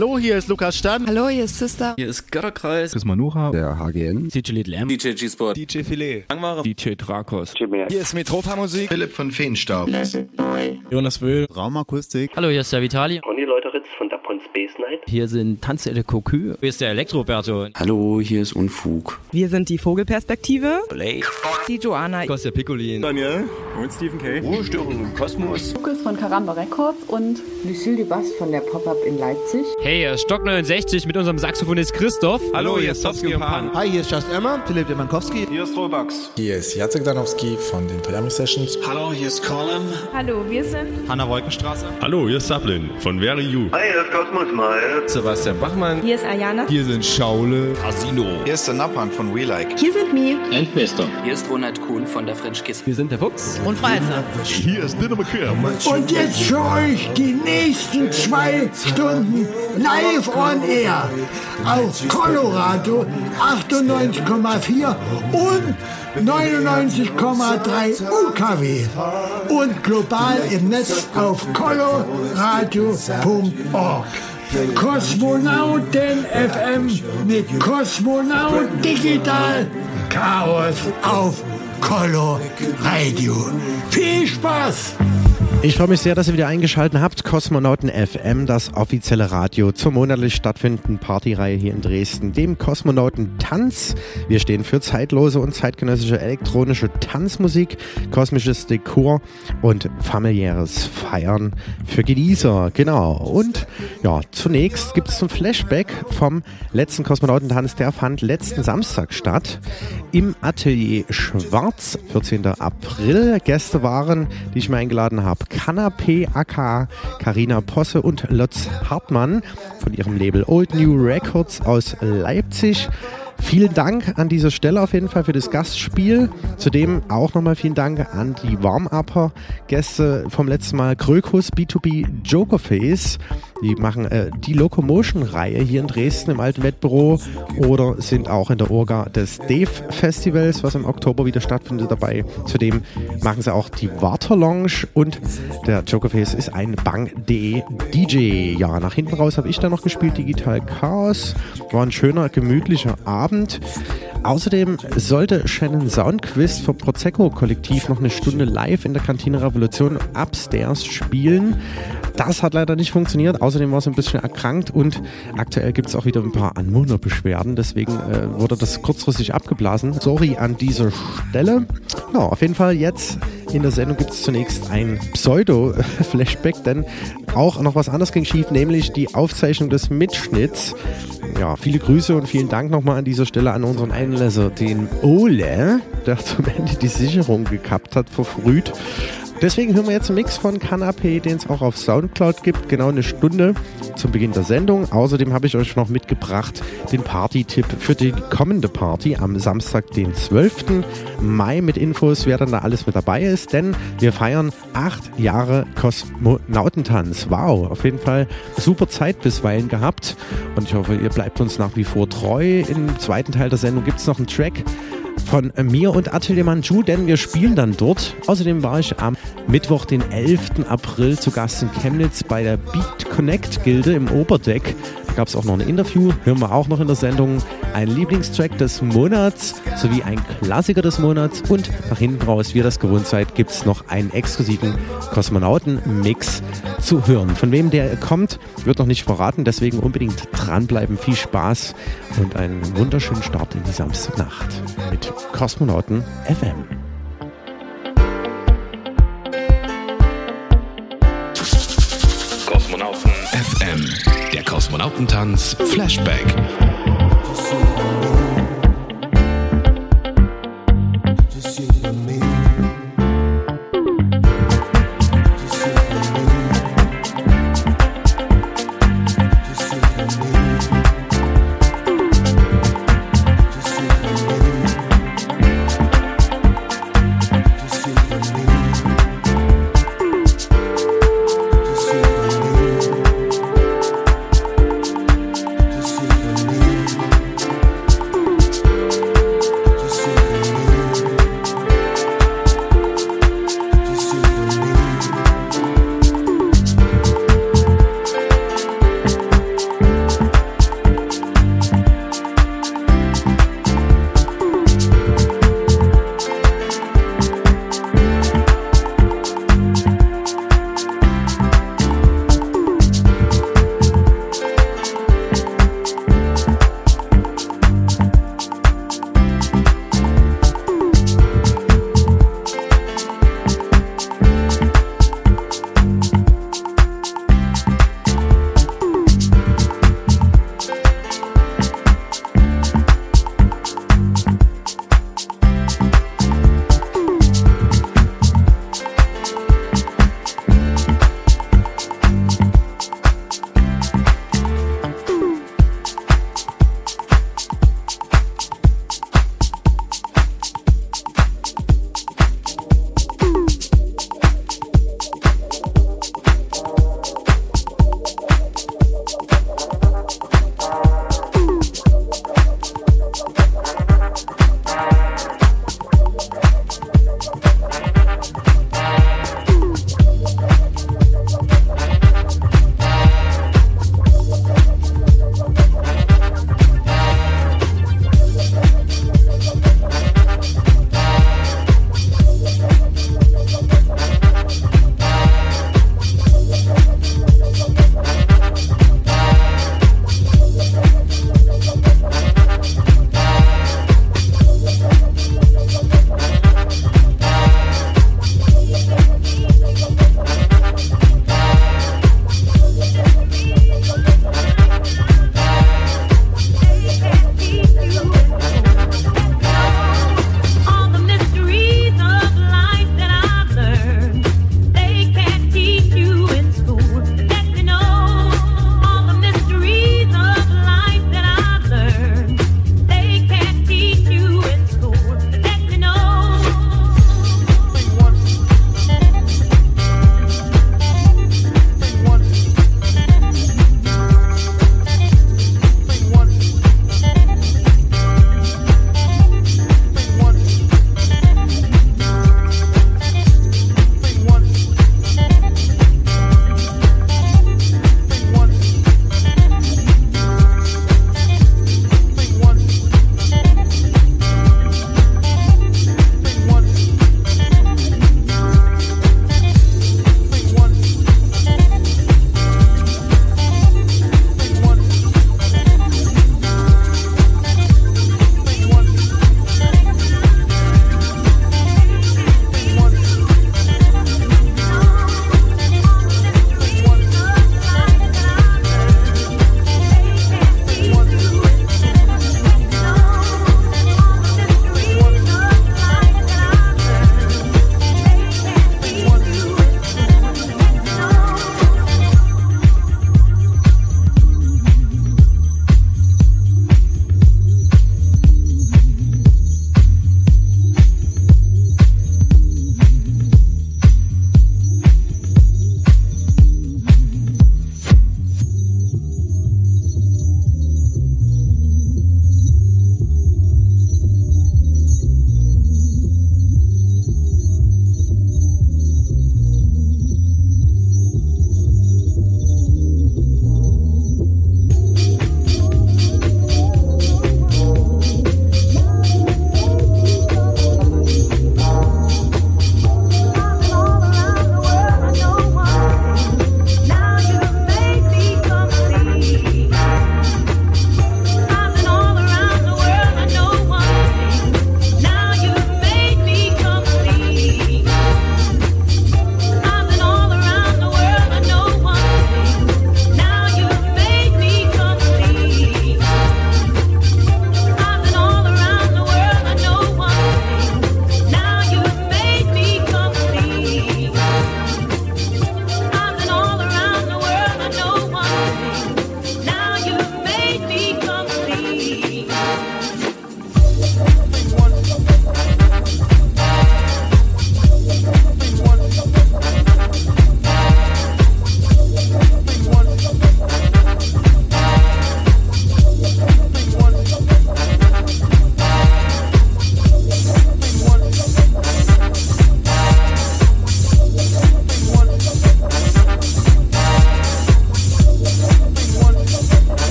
Hallo, hier ist Lukas Stan. Hallo, hier ist Sister. Hier ist Götterkreis. Chris Manucha. Der HGN. DJ Little M. DJ G-Sport. DJ Filet. Langware. DJ Drakos. Hier ist Metropa Musik. Philipp von Feenstaub. Jonas Wöhl. Raumakustik. Hallo, hier ist der Vitali. Conny Leuteritz von Dapon Space Night. Hier sind Tanze de Cocu. Hier ist der Elektroberto. Hallo, hier ist Unfug. Wir sind die Vogelperspektive. Blake. Die Joanna. Kostja Piccolin. Daniel. Und Stephen K. Ruhestörung im Kosmos. Lukas von Karamba Records und Lucille Dubas von der Pop-Up in Leipzig. Hey, hier ist Stock 69 mit unserem Saxophonist Christoph. Hallo, hier ist Towski und Pan. Hi, hier ist Just Emma, Philipp Demankowski. Hier ist Robax. Hier ist Jacek Danowski von den Toyami Sessions. Hallo, hier ist Colin. Hallo, wir sind Hanna Wolkenstraße. Hallo, hier ist Sablin von Very You. Hi, hier ist Kosmos Mal. Sebastian Bachmann. Hier ist Ayana. Hier sind Schaule. Casino. Hier ist der Nappan von We Like. Hier sind Mi. Endmeister. Hier ist Ronald Kuhn von der French Kiss. Wir sind der Fuchs. Und Freizer. Hier ist Dinner McCare. Und jetzt für euch die nächsten zwei Stunden live on air auf Colorado 98,4 und 99,3 UKW und global im Netz auf coloradio.org. Kosmonauten FM mit Kosmonaut Digital Chaos auf Color Radio. Viel Spaß! Ich freue mich sehr, dass ihr wieder eingeschaltet habt. Kosmonauten FM, das offizielle Radio zur monatlich stattfindenden Partyreihe hier in Dresden, dem Kosmonauten Tanz. Wir stehen für zeitlose und zeitgenössische elektronische Tanzmusik, kosmisches Dekor und familiäres Feiern für Genießer. Genau. Und ja, zunächst gibt es ein Flashback vom letzten Kosmonautentanz. Der fand letzten Samstag statt im Atelier Schwarz, 14. April. Gäste waren, die ich mir eingeladen habe, Kanapé aka Karina Posse und Lutz Hartmann von ihrem Label Old New Records aus Leipzig. Vielen Dank an dieser Stelle auf jeden Fall für das Gastspiel. Zudem auch nochmal vielen Dank an die Warm-Upper-Gäste vom letzten Mal. Krökus, B2B, Jokerface. Die machen äh, die Locomotion-Reihe hier in Dresden im alten Wettbüro oder sind auch in der Orga des Dave Festivals, was im Oktober wieder stattfindet, dabei. Zudem machen sie auch die Water Lounge und der Jokerface ist ein Bang.de DJ. Ja, nach hinten raus habe ich da noch gespielt, Digital Chaos. War ein schöner, gemütlicher Abend. Außerdem sollte Shannon Soundquiz vom Prosecco Kollektiv noch eine Stunde live in der Kantine Revolution upstairs spielen. Das hat leider nicht funktioniert. Außerdem war sie ein bisschen erkrankt und aktuell gibt es auch wieder ein paar Anwohnerbeschwerden. Deswegen äh, wurde das kurzfristig abgeblasen. Sorry an dieser Stelle. Ja, auf jeden Fall jetzt in der Sendung gibt es zunächst ein Pseudo-Flashback, denn auch noch was anderes ging schief, nämlich die Aufzeichnung des Mitschnitts. Ja, viele Grüße und vielen Dank nochmal an dieser Stelle an unseren Einlässer, den Ole, der zum Ende die Sicherung gekappt hat, verfrüht. Deswegen hören wir jetzt einen Mix von Canapé, den es auch auf Soundcloud gibt, genau eine Stunde zum Beginn der Sendung. Außerdem habe ich euch noch mitgebracht den Party-Tipp für die kommende Party am Samstag, den 12. Mai mit Infos, wer dann da alles mit dabei ist, denn wir feiern acht Jahre Kosmonautentanz. Wow, auf jeden Fall super Zeit bisweilen gehabt und ich hoffe, ihr bleibt uns nach wie vor treu. Im zweiten Teil der Sendung gibt es noch einen Track von mir und Atelier Manju, denn wir spielen dann dort. Außerdem war ich am Mittwoch, den 11. April, zu Gast in Chemnitz bei der Beat Connect Gilde im Oberdeck. Gab es auch noch ein Interview, hören wir auch noch in der Sendung. Ein Lieblingstrack des Monats sowie ein Klassiker des Monats und nach hinten raus, wie ihr das gewohnt seid, gibt es noch einen exklusiven Kosmonauten-Mix zu hören. Von wem der kommt, wird noch nicht verraten, deswegen unbedingt dranbleiben. Viel Spaß und einen wunderschönen Start in die Samstagnacht mit Kosmonauten FM. Kosmonautentanz Flashback.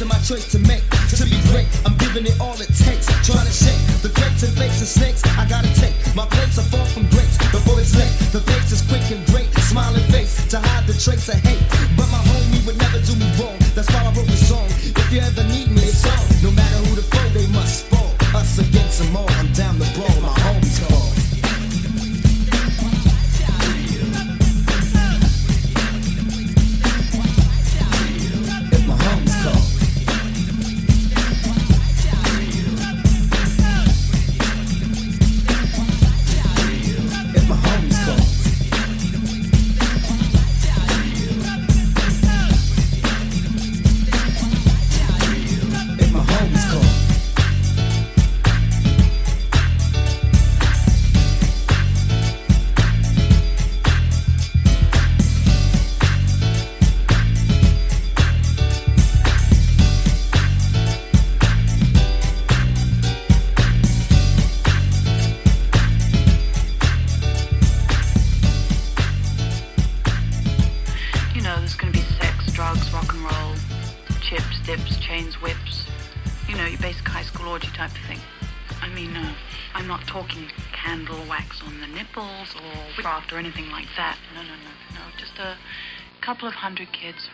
to my choice to make, to be great. I'm giving it all it takes. Trying to shake the grapes and flakes and snakes. I gotta take my plates are far from grapes. Before it's late, the face is quick and great. Smiling face to hide the trace of hate.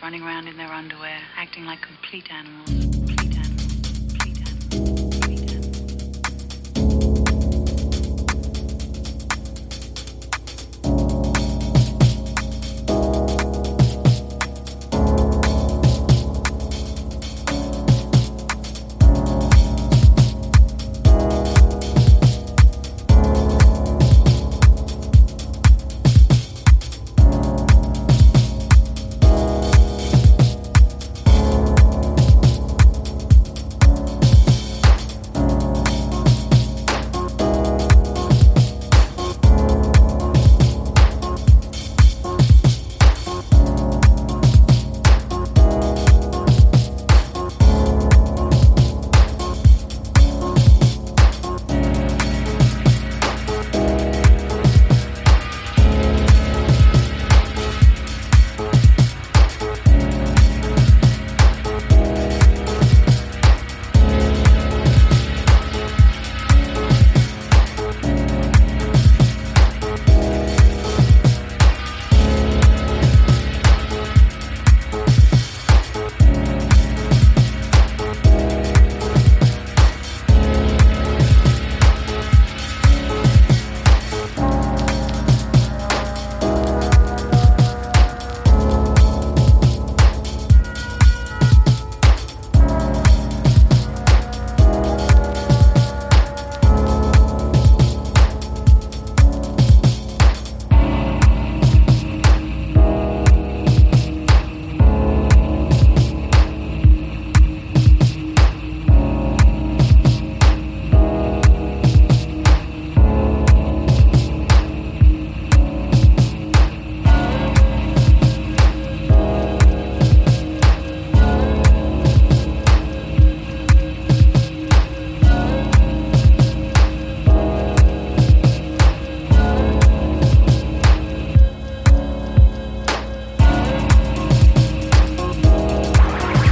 running around in their underwear, acting like complete animals.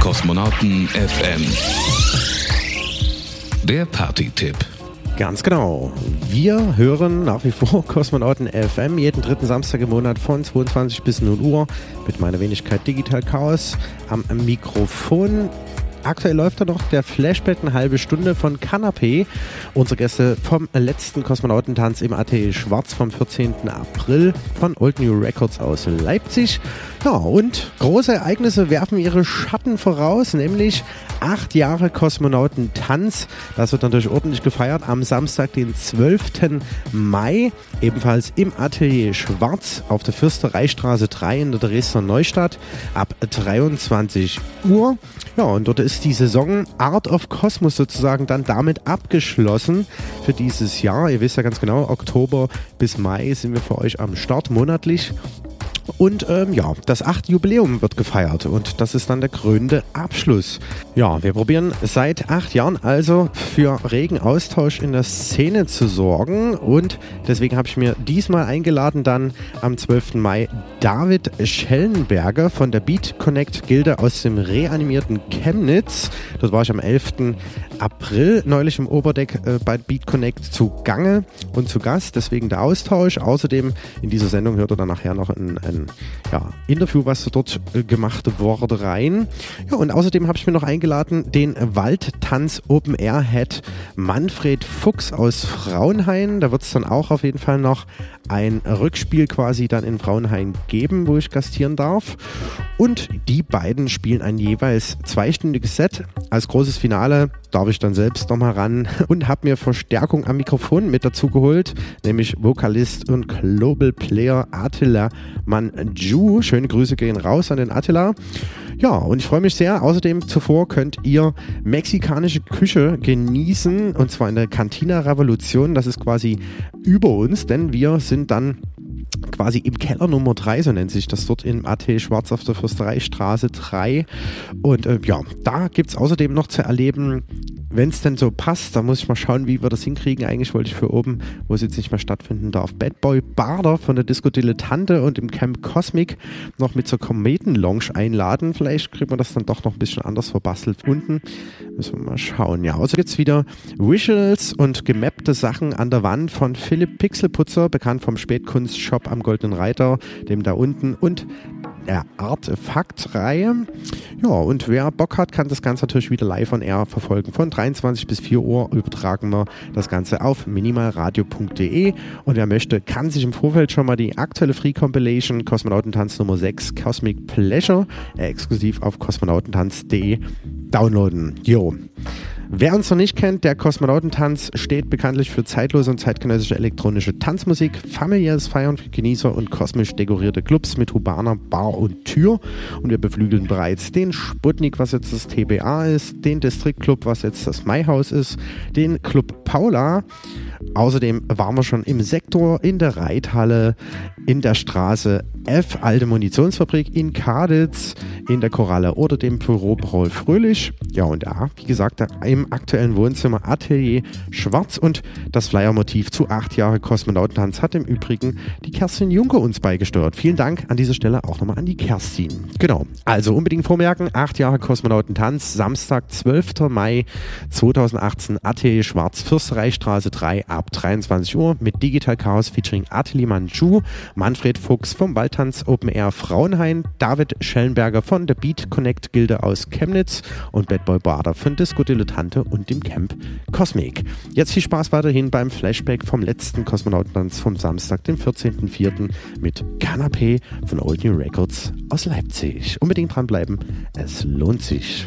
Kosmonauten FM. Der Party-Tipp. Ganz genau. Wir hören nach wie vor Kosmonauten FM jeden dritten Samstag im Monat von 22 bis 0 Uhr mit meiner Wenigkeit Digital Chaos am Mikrofon. Aktuell läuft da noch der Flashback eine halbe Stunde von Canapé. Unsere Gäste vom letzten Kosmonautentanz im AT Schwarz vom 14. April von Old New Records aus Leipzig. Ja, und große Ereignisse werfen ihre Schatten voraus, nämlich acht Jahre Kosmonautentanz. Das wird natürlich ordentlich gefeiert am Samstag, den 12. Mai, ebenfalls im Atelier Schwarz auf der Fürstereistraße 3 in der Dresdner Neustadt ab 23 Uhr. Ja, und dort ist die Saison Art of Cosmos sozusagen dann damit abgeschlossen für dieses Jahr. Ihr wisst ja ganz genau, Oktober bis Mai sind wir für euch am Start monatlich. Und ähm, ja, das 8. Jubiläum wird gefeiert und das ist dann der krönende Abschluss. Ja, wir probieren seit acht Jahren also für regen Austausch in der Szene zu sorgen und deswegen habe ich mir diesmal eingeladen dann am 12. Mai David Schellenberger von der Beat Connect Gilde aus dem reanimierten Chemnitz. Dort war ich am 11. April neulich im Oberdeck äh, bei Beat Connect zu Gange und zu Gast, deswegen der Austausch. Außerdem in dieser Sendung hört ihr dann nachher noch ein, ja, Interview, was dort äh, gemacht wurde, rein. Ja, und außerdem habe ich mir noch eingeladen den Waldtanz Open Air Head Manfred Fuchs aus Frauenhain. Da wird es dann auch auf jeden Fall noch ein Rückspiel quasi dann in Frauenhain geben, wo ich gastieren darf. Und die beiden spielen ein jeweils zweistündiges Set. Als großes Finale darf ich dann selbst nochmal ran und habe mir Verstärkung am Mikrofon mit dazu geholt, nämlich Vokalist und Global Player Attila Manju. Schöne Grüße gehen raus an den Attila. Ja, und ich freue mich sehr. Außerdem zuvor könnt ihr mexikanische Küche genießen und zwar in der Cantina Revolution. Das ist quasi über uns, denn wir sind dann quasi im Keller Nummer 3, so nennt sich das dort im AT Schwarz auf der Fürstereistraße 3. Und äh, ja, da gibt es außerdem noch zu erleben, wenn es denn so passt, da muss ich mal schauen, wie wir das hinkriegen. Eigentlich wollte ich für oben, wo es jetzt nicht mehr stattfinden darf, Bad Boy Bader von der Disco Dilettante und im Camp Cosmic noch mit zur Kometen-Lounge einladen. Vielleicht kriegt man das dann doch noch ein bisschen anders verbastelt. Unten müssen wir mal schauen. Ja, außer jetzt wieder Visuals und gemappte Sachen an der Wand von Philipp Pixelputzer, bekannt vom Spätkunstshop am Goldenen Reiter, dem da unten und der Artefakt-Reihe. Ja, und wer Bock hat, kann das Ganze natürlich wieder live on air verfolgen. Von 23 bis 4 Uhr übertragen wir das Ganze auf minimalradio.de und wer möchte, kann sich im Vorfeld schon mal die aktuelle Free Compilation Kosmonautentanz Nummer 6 Cosmic Pleasure exklusiv auf kosmonautentanz.de downloaden. Jo. Wer uns noch nicht kennt, der Kosmonautentanz steht bekanntlich für zeitlose und zeitgenössische elektronische Tanzmusik, familiäres Feiern für Genießer und kosmisch dekorierte Clubs mit Hubaner, Bar und Tür. Und wir beflügeln bereits den Sputnik, was jetzt das TBA ist, den District Club, was jetzt das Maihaus ist, den Club Paula. Außerdem waren wir schon im Sektor, in der Reithalle, in der Straße F, alte Munitionsfabrik in Kaditz, in der Koralle oder dem Büro Paul Fröhlich. Ja, und da, wie gesagt, im aktuellen Wohnzimmer Atelier Schwarz und das Flyer-Motiv zu acht Jahre Kosmonautentanz hat im Übrigen die Kerstin Juncker uns beigesteuert. Vielen Dank an dieser Stelle auch nochmal an die Kerstin. Genau, also unbedingt vormerken, acht Jahre Kosmonautentanz, Samstag, 12. Mai 2018, Atelier Schwarz, Fürstereistraße 3 ab 23 Uhr mit Digital Chaos featuring Atelier Manju, Manfred Fuchs vom Waldtanz Open Air Frauenhain, David Schellenberger von der Beat Connect Gilde aus Chemnitz und Bad Boy Bader von Disco Dilettante und dem Camp Cosmic. Jetzt viel Spaß weiterhin beim Flashback vom letzten Kosmonautentanz vom Samstag, dem 14.04. mit Canapé von Old New Records aus Leipzig. Unbedingt dranbleiben, es lohnt sich.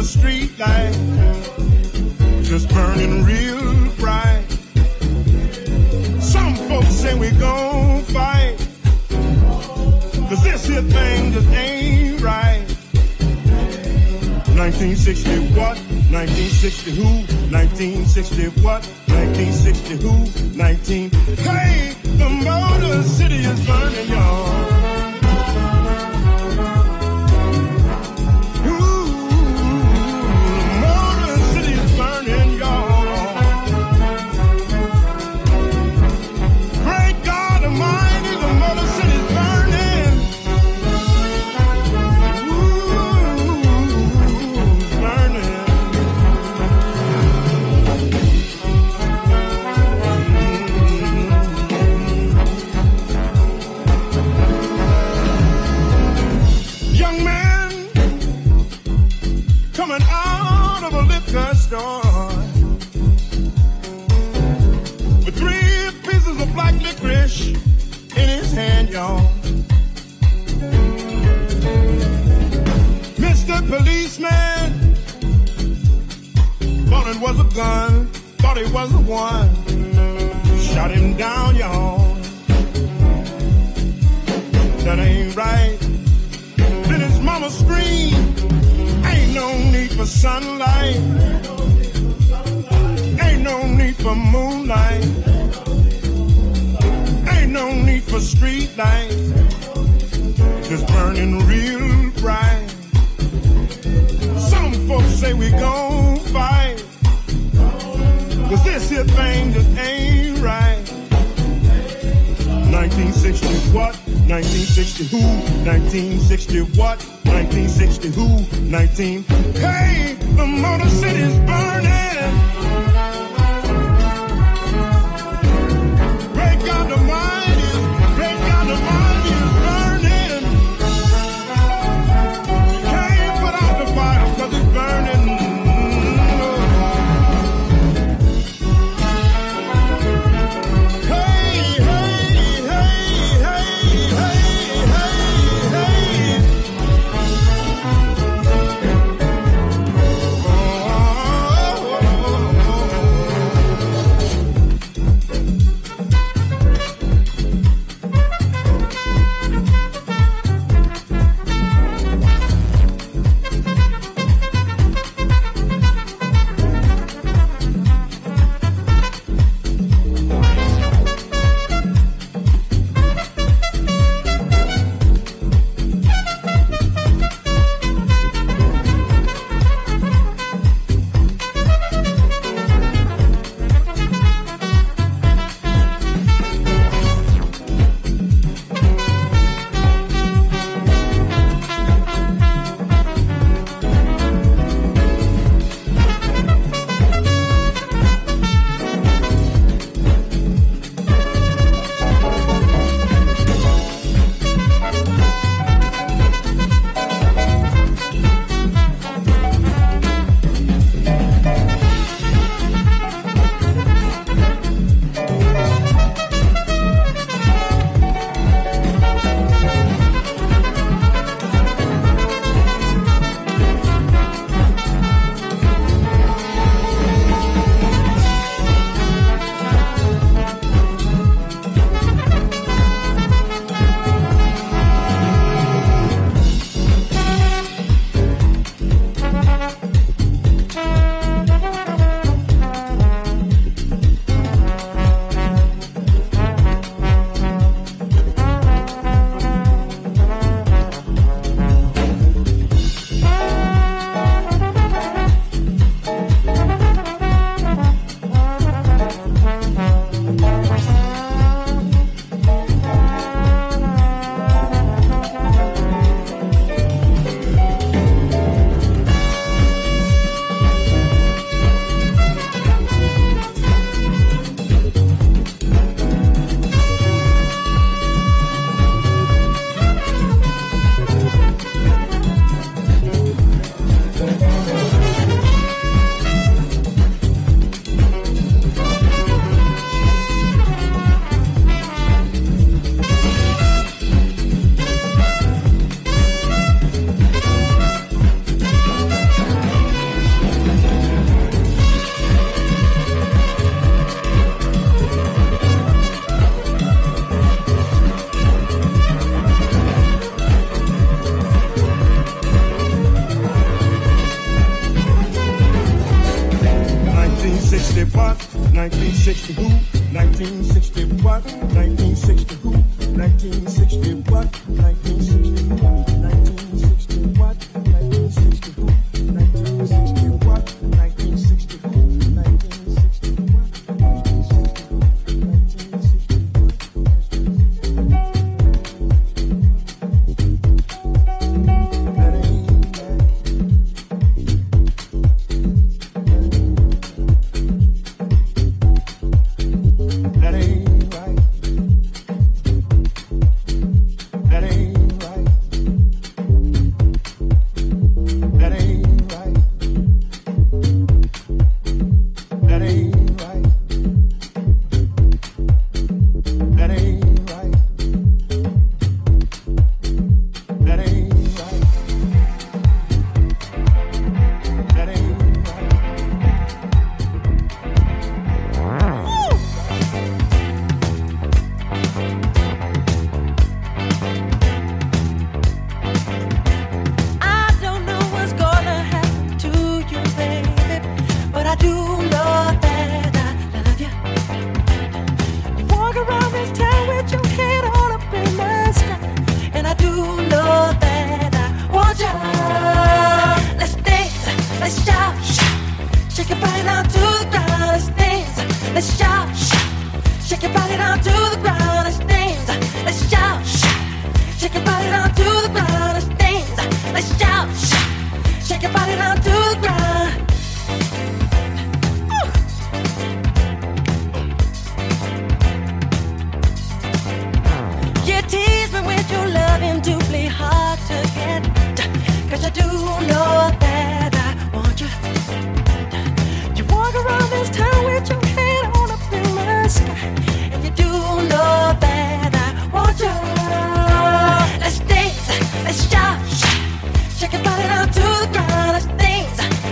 the street light just burning real bright. Some folks say we gon' fight, cause this here thing just ain't right. 1960 what? 1960 who? 1960 what? 1960 who? 19. Hey, the motor city is burning, y'all.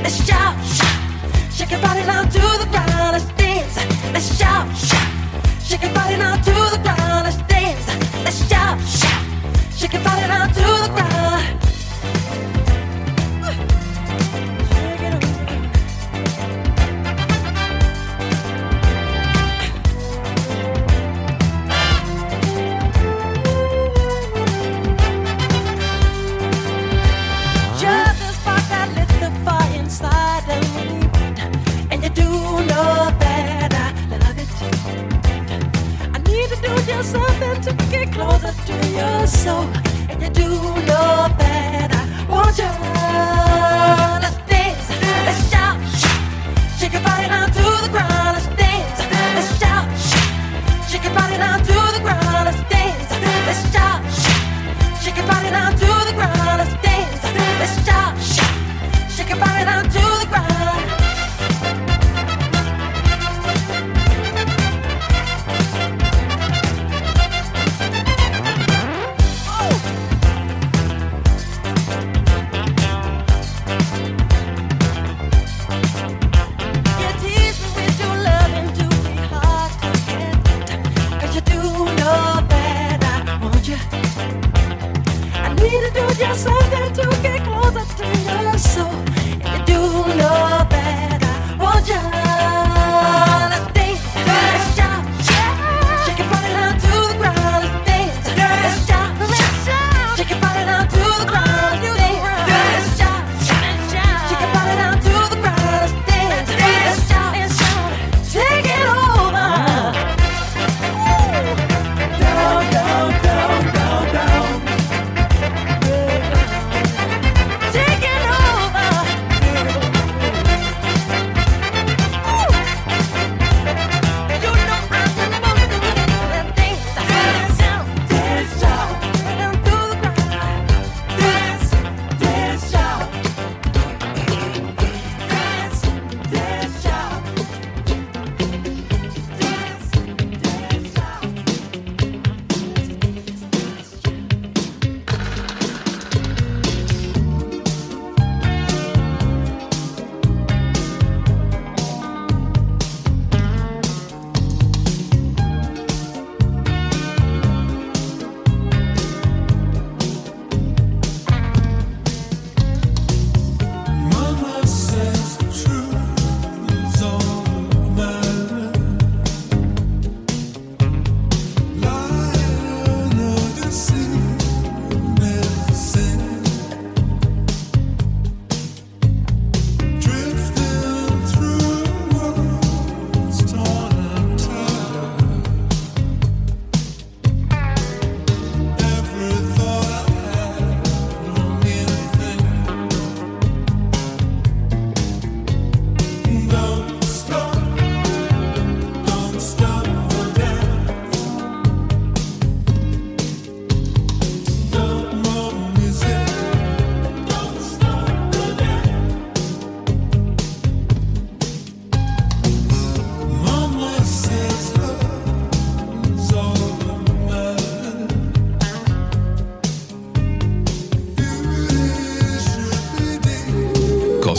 It's just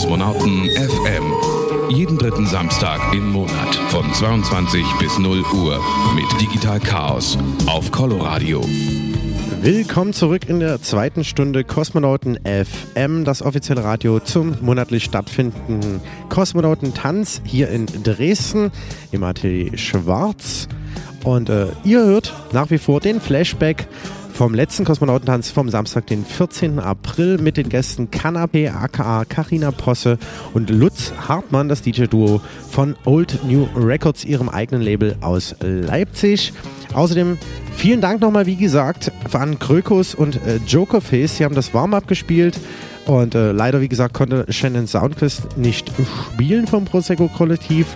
Kosmonauten FM. Jeden dritten Samstag im Monat von 22 bis 0 Uhr mit Digital Chaos auf Coloradio. Willkommen zurück in der zweiten Stunde Kosmonauten FM, das offizielle Radio zum monatlich stattfindenden Kosmonautentanz hier in Dresden im Atelier Schwarz. Und äh, ihr hört nach wie vor den Flashback vom letzten Kosmonautentanz vom Samstag, den 14. April mit den Gästen Canapé aka Carina Posse und Lutz Hartmann, das DJ-Duo von Old New Records, ihrem eigenen Label aus Leipzig. Außerdem vielen Dank nochmal, wie gesagt, an Krökus und äh, Jokerface. Sie haben das Warm-up gespielt. Und äh, leider, wie gesagt, konnte Shannon Soundquist nicht spielen vom Prosecco-Kollektiv.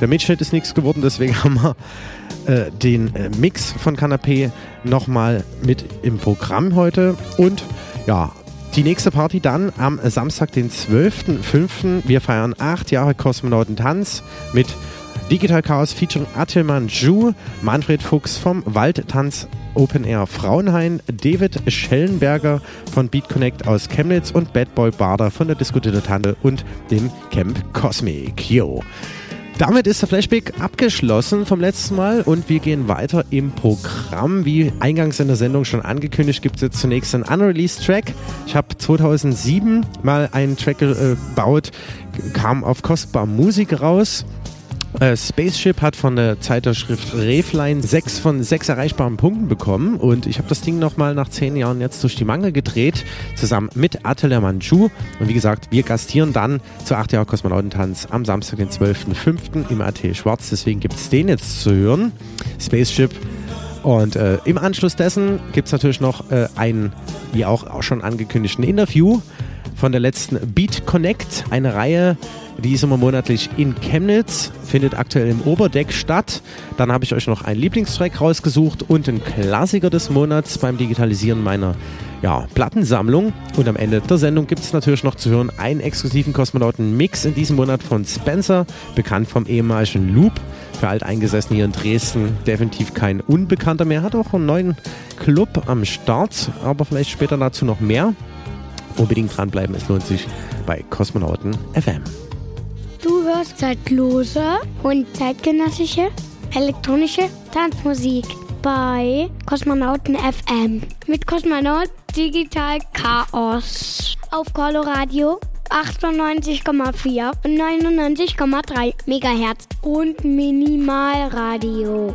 Der Mitschnitt ist nichts geworden, deswegen haben wir äh, den äh, Mix von Canapé nochmal mit im Programm heute. Und ja, die nächste Party dann am Samstag, den 12.05. Wir feiern acht Jahre Kosmonautentanz mit Digital Chaos featuring Attilman Ju, Manfred Fuchs vom Waldtanz Open Air Frauenhain, David Schellenberger von Beat Connect aus Chemnitz und Bad Boy Bader von der Disco Dilettante und dem Camp Cosmic. Yo. Damit ist der Flashback abgeschlossen vom letzten Mal und wir gehen weiter im Programm. Wie eingangs in der Sendung schon angekündigt, gibt es jetzt zunächst einen Unreleased Track. Ich habe 2007 mal einen Track gebaut, kam auf Kostbar Musik raus. Äh, Spaceship hat von der Zeitschrift Refline sechs von sechs erreichbaren Punkten bekommen und ich habe das Ding nochmal nach zehn Jahren jetzt durch die Mangel gedreht, zusammen mit Atelier Manchu. Und wie gesagt, wir gastieren dann zu 8 Jahre Kosmonautentanz am Samstag, den 12.05. im AT Schwarz. Deswegen gibt es den jetzt zu hören. Spaceship. Und äh, im Anschluss dessen gibt es natürlich noch äh, ein, wie auch, auch schon angekündigten Interview von der letzten Beat Connect, eine Reihe, die ist immer monatlich in Chemnitz, findet aktuell im Oberdeck statt. Dann habe ich euch noch einen Lieblingstrack rausgesucht und einen Klassiker des Monats beim Digitalisieren meiner ja, Plattensammlung. Und am Ende der Sendung gibt es natürlich noch zu hören einen exklusiven Kosmonauten-Mix in diesem Monat von Spencer, bekannt vom ehemaligen Loop. Für Alteingesessen hier in Dresden definitiv kein Unbekannter mehr. Hat auch einen neuen Club am Start, aber vielleicht später dazu noch mehr. Unbedingt dranbleiben, es lohnt sich bei Kosmonauten FM. Du hörst zeitlose und zeitgenössische elektronische Tanzmusik bei Kosmonauten FM mit Kosmonaut Digital Chaos auf Coloradio 98,4 und 99,3 Megahertz und Minimalradio.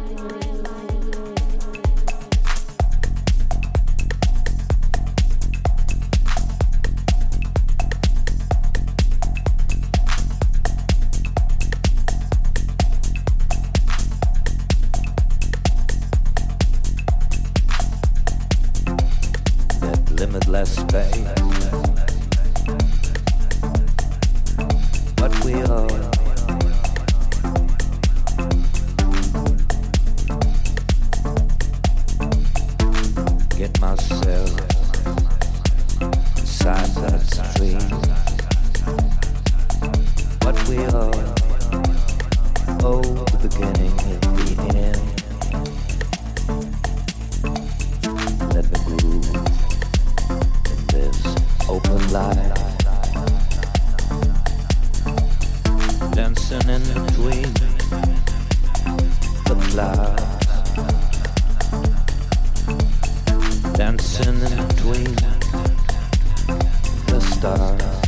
Dancing in between the clouds. Dancing in between the stars.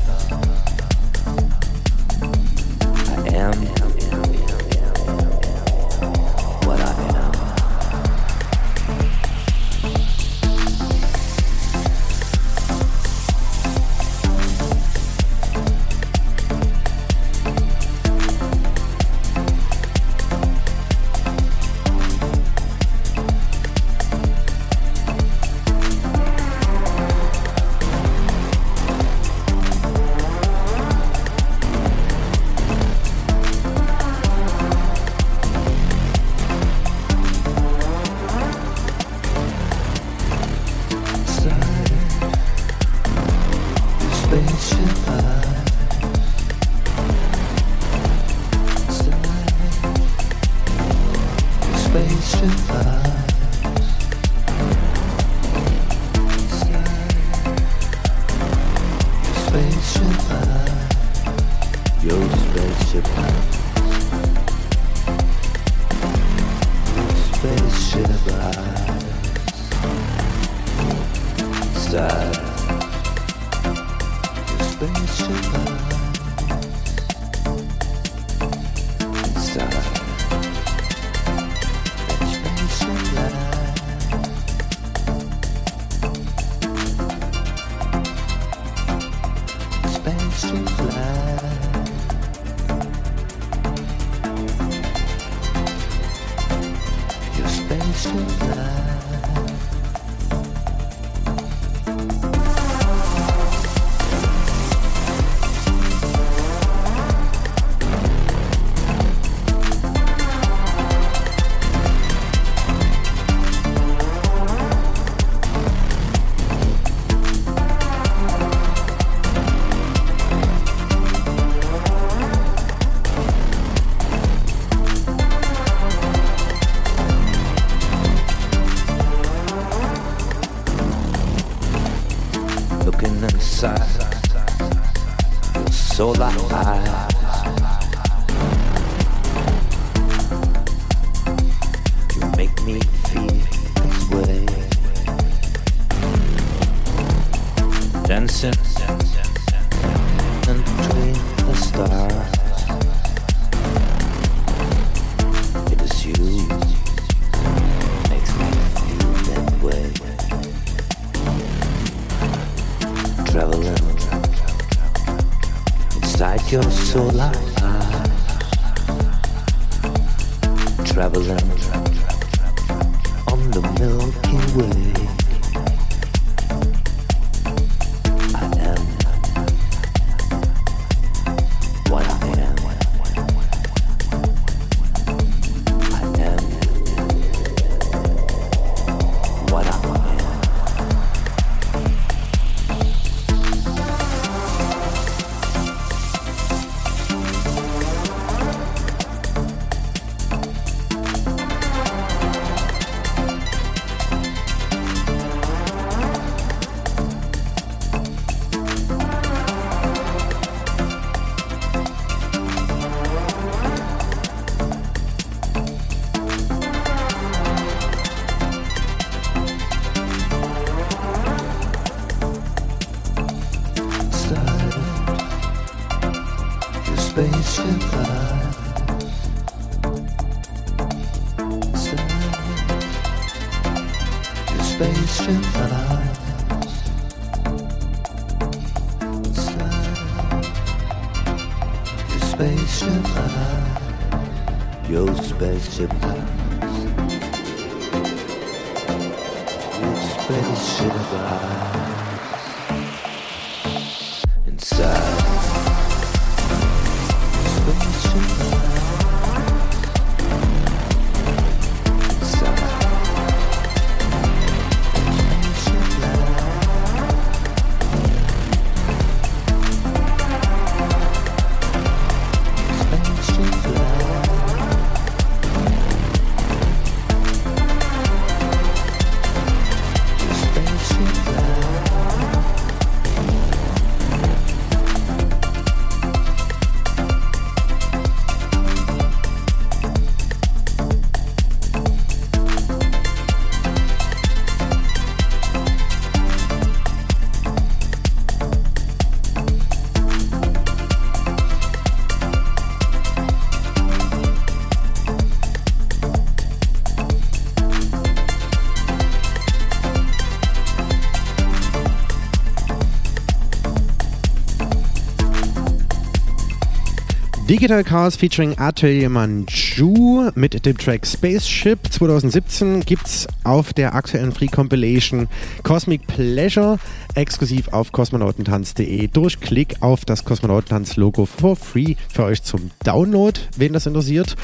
Digital Chaos featuring Atelier Manju mit dem Track Spaceship 2017 gibt's auf der aktuellen Free Compilation Cosmic Pleasure exklusiv auf kosmonautentanz.de durch Klick auf das Kosmonautentanz Logo for free für euch zum Download, wen das interessiert.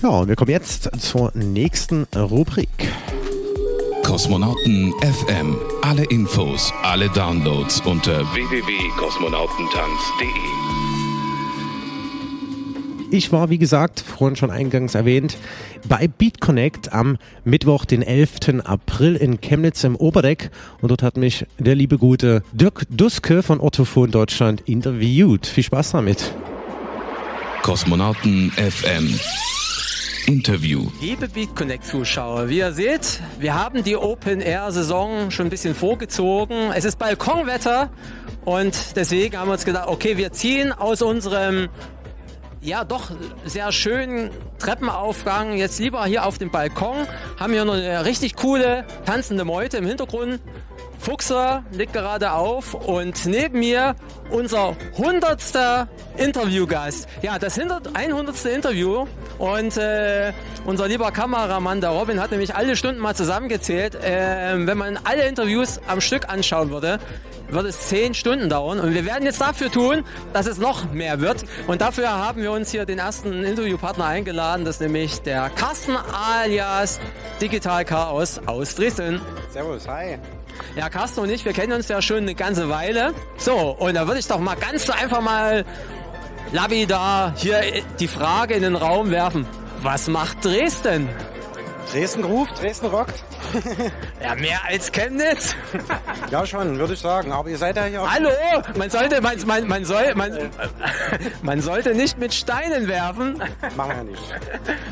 Ja, und wir kommen jetzt zur nächsten Rubrik. Kosmonauten FM. Alle Infos, alle Downloads unter www.kosmonautentanz.de. Ich war, wie gesagt, vorhin schon eingangs erwähnt, bei BeatConnect am Mittwoch, den 11. April in Chemnitz im Oberdeck. Und dort hat mich der liebe gute Dirk Duske von Orthophon Deutschland interviewt. Viel Spaß damit. Kosmonauten FM. Interview. Liebe BeatConnect-Zuschauer, wie ihr seht, wir haben die Open-Air-Saison schon ein bisschen vorgezogen. Es ist Balkonwetter und deswegen haben wir uns gedacht, okay, wir ziehen aus unserem ja doch sehr schönen Treppenaufgang jetzt lieber hier auf dem Balkon. Haben hier noch eine richtig coole tanzende Meute im Hintergrund. Fuchser legt gerade auf und neben mir unser hundertster Interviewgast. Ja, das 100. Interview und äh, unser lieber Kameramann, der Robin, hat nämlich alle Stunden mal zusammengezählt. Äh, wenn man alle Interviews am Stück anschauen würde, wird es zehn Stunden dauern. Und wir werden jetzt dafür tun, dass es noch mehr wird. Und dafür haben wir uns hier den ersten Interviewpartner eingeladen. Das ist nämlich der Carsten alias Digital Chaos aus Dresden. Servus, hi. Ja, Carsten und ich, wir kennen uns ja schon eine ganze Weile. So, und da würde ich doch mal ganz so einfach mal Lavida hier die Frage in den Raum werfen. Was macht Dresden? Dresden ruft, Dresden rockt. ja, mehr als Chemnitz. ja, schon, würde ich sagen. Aber ihr seid ja hier. Hallo, man sollte, man, man, man soll, man, man sollte nicht mit Steinen werfen. Machen wir nicht.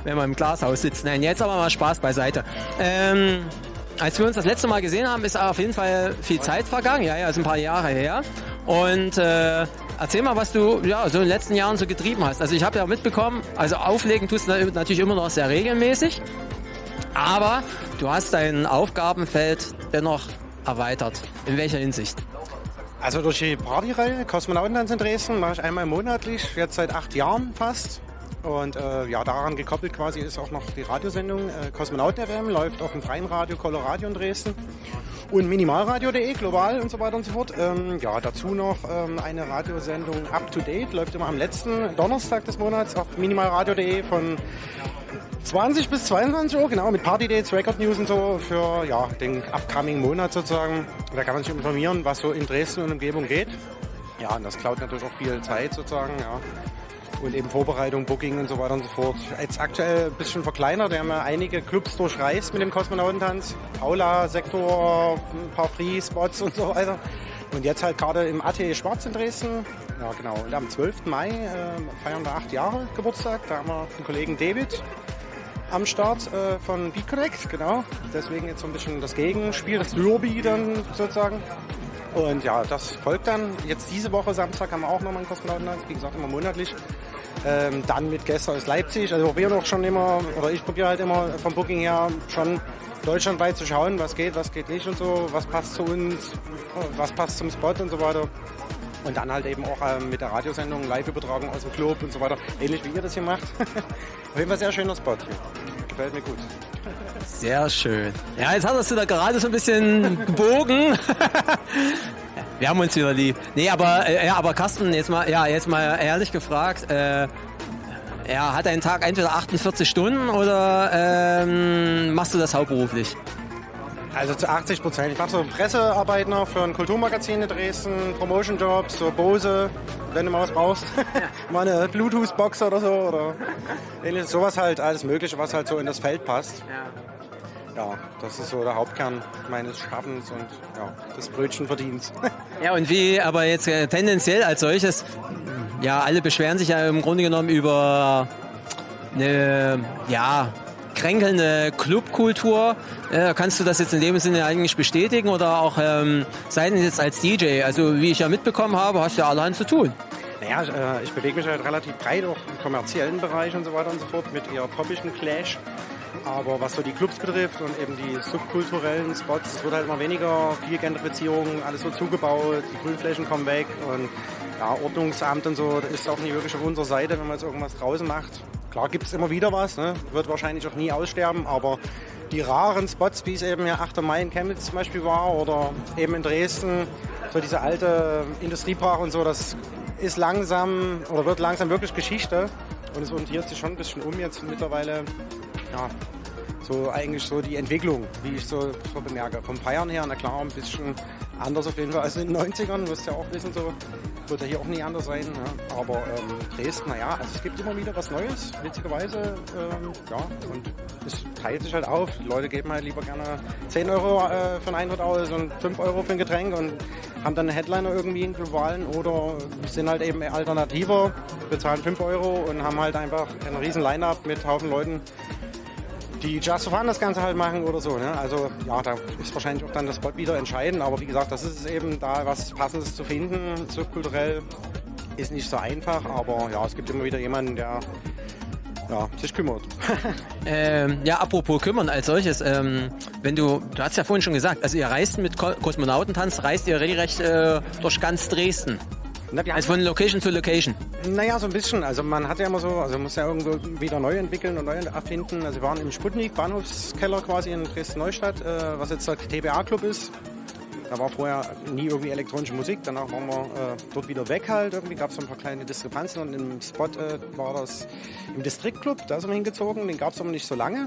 Wenn man im Glashaus sitzt. Nein, jetzt aber mal Spaß beiseite. Ähm, als wir uns das letzte Mal gesehen haben, ist auf jeden Fall viel Zeit vergangen. Ja, ja, ist ein paar Jahre her. Und äh, erzähl mal, was du ja so in den letzten Jahren so getrieben hast. Also ich habe ja mitbekommen, also auflegen tust du natürlich immer noch sehr regelmäßig. Aber du hast dein Aufgabenfeld dennoch erweitert. In welcher Hinsicht? Also durch die Partyreihe Kosmonautentanz in Dresden mache ich einmal monatlich, jetzt seit acht Jahren fast. Und äh, ja, daran gekoppelt quasi ist auch noch die Radiosendung äh, Kosmonauten FM, läuft auf dem freien Radio Coloradio in Dresden und minimalradio.de global und so weiter und so fort. Ähm, ja, dazu noch ähm, eine Radiosendung Up to Date, läuft immer am letzten Donnerstag des Monats auf minimalradio.de von 20 bis 22 Uhr, genau, mit Party Dates, Record News und so für ja, den upcoming Monat sozusagen. Da kann man sich informieren, was so in Dresden und Umgebung geht. Ja, und das klaut natürlich auch viel Zeit sozusagen, ja. Und eben Vorbereitung, Booking und so weiter und so fort. Jetzt aktuell ein bisschen verkleinert. Wir haben ja einige Clubs durchreist mit dem Kosmonautentanz. Paula, Sektor, ein paar Free-Spots und so weiter. Und jetzt halt gerade im AT Schwarz in Dresden. Ja, genau. Und am 12. Mai äh, feiern wir acht Jahre Geburtstag. Da haben wir den Kollegen David am Start äh, von Connect, genau. Deswegen jetzt so ein bisschen das Gegenspiel, das Derby dann sozusagen. Und ja, das folgt dann. Jetzt diese Woche, Samstag, haben wir auch nochmal einen Kosmonautentanz, wie gesagt, immer monatlich. Ähm, dann mit Gästen aus Leipzig. Also wir probieren auch schon immer, oder ich probiere halt immer vom Booking her schon deutschlandweit zu schauen, was geht, was geht nicht und so, was passt zu uns, was passt zum Spot und so weiter. Und dann halt eben auch ähm, mit der Radiosendung, Live-Übertragung aus dem Club und so weiter. Ähnlich wie ihr das hier macht. Auf jeden Fall sehr schöner Spot hier. Gefällt mir gut. Sehr schön. Ja, jetzt hattest du da gerade so ein bisschen gebogen. Wir haben uns wieder lieb. Nee, aber, äh, ja, aber Carsten, jetzt mal, ja, jetzt mal ehrlich gefragt, äh, ja, hat dein Tag entweder 48 Stunden oder ähm, machst du das hauptberuflich? Also zu 80 Prozent. Ich mache so Pressearbeit noch für ein Kulturmagazin in Dresden, Promotion-Jobs, so Bose, wenn du mal was brauchst. mal eine Bluetooth-Box oder so oder ähnliches. Sowas halt, alles Mögliche, was halt so in das Feld passt. Ja, das ist so der Hauptkern meines Schaffens und ja, des Brötchenverdienens. ja, und wie aber jetzt äh, tendenziell als solches, ja, alle beschweren sich ja im Grunde genommen über eine, ja, kränkelnde Clubkultur. Äh, kannst du das jetzt in dem Sinne eigentlich bestätigen oder auch ähm, seitens jetzt als DJ? Also wie ich ja mitbekommen habe, hast du ja allerhand zu tun. Naja, äh, ich bewege mich halt relativ breit auch im kommerziellen Bereich und so weiter und so fort mit eher poppischen Clash. Aber was so die Clubs betrifft und eben die subkulturellen Spots, es wird halt immer weniger, viel Gentrifizierung, alles so zugebaut, die Grünflächen kommen weg und ja, Ordnungsamt und so, das ist auch nicht wirklich auf unserer Seite, wenn man jetzt irgendwas draußen macht. Klar gibt es immer wieder was, ne? wird wahrscheinlich auch nie aussterben, aber die raren Spots, wie es eben ja 8. Mai in Chemnitz zum Beispiel war oder eben in Dresden, so diese alte Industriepark und so, das ist langsam oder wird langsam wirklich Geschichte und es orientiert sich schon ein bisschen um jetzt mittlerweile ja, so eigentlich so die Entwicklung, wie ich so, so bemerke. Vom Feiern her, na klar, ein bisschen anders auf jeden Fall als in den 90ern, wirst ja auch wissen, so wird ja hier auch nie anders sein. Ja. Aber ähm, Dresden, naja, also es gibt immer wieder was Neues, witzigerweise, ähm, ja, und es teilt sich halt auf. Die Leute geben halt lieber gerne 10 Euro äh, für einen Eintritt aus und 5 Euro für ein Getränk und haben dann einen Headliner irgendwie einen globalen oder sind halt eben alternativer, bezahlen 5 Euro und haben halt einfach einen riesen Line-Up mit Haufen Leuten, die Just for Fun das Ganze halt machen oder so. Ne? Also ja, da ist wahrscheinlich auch dann das Spot wieder entscheidend. Aber wie gesagt, das ist es eben, da was Passendes zu finden, subkulturell, ist nicht so einfach. Aber ja, es gibt immer wieder jemanden, der ja, sich kümmert. Ähm, ja, apropos kümmern als solches, ähm, wenn du, du hast ja vorhin schon gesagt, also ihr reist mit Ko Kosmonautentanz, reist ihr regelrecht äh, durch ganz Dresden. Na, Also von Location zu Location. Naja, so ein bisschen. Also man hat ja immer so, also man muss ja irgendwo wieder neu entwickeln und neu erfinden. Also wir waren im Sputnik, Bahnhofskeller quasi in Dresden-Neustadt, äh, was jetzt der TBA-Club ist. Da war vorher nie irgendwie elektronische Musik. Danach waren wir äh, dort wieder weg halt. Irgendwie gab es so ein paar kleine Diskrepanzen und im Spot äh, war das im Distriktclub. Da sind wir hingezogen. Den gab es aber nicht so lange.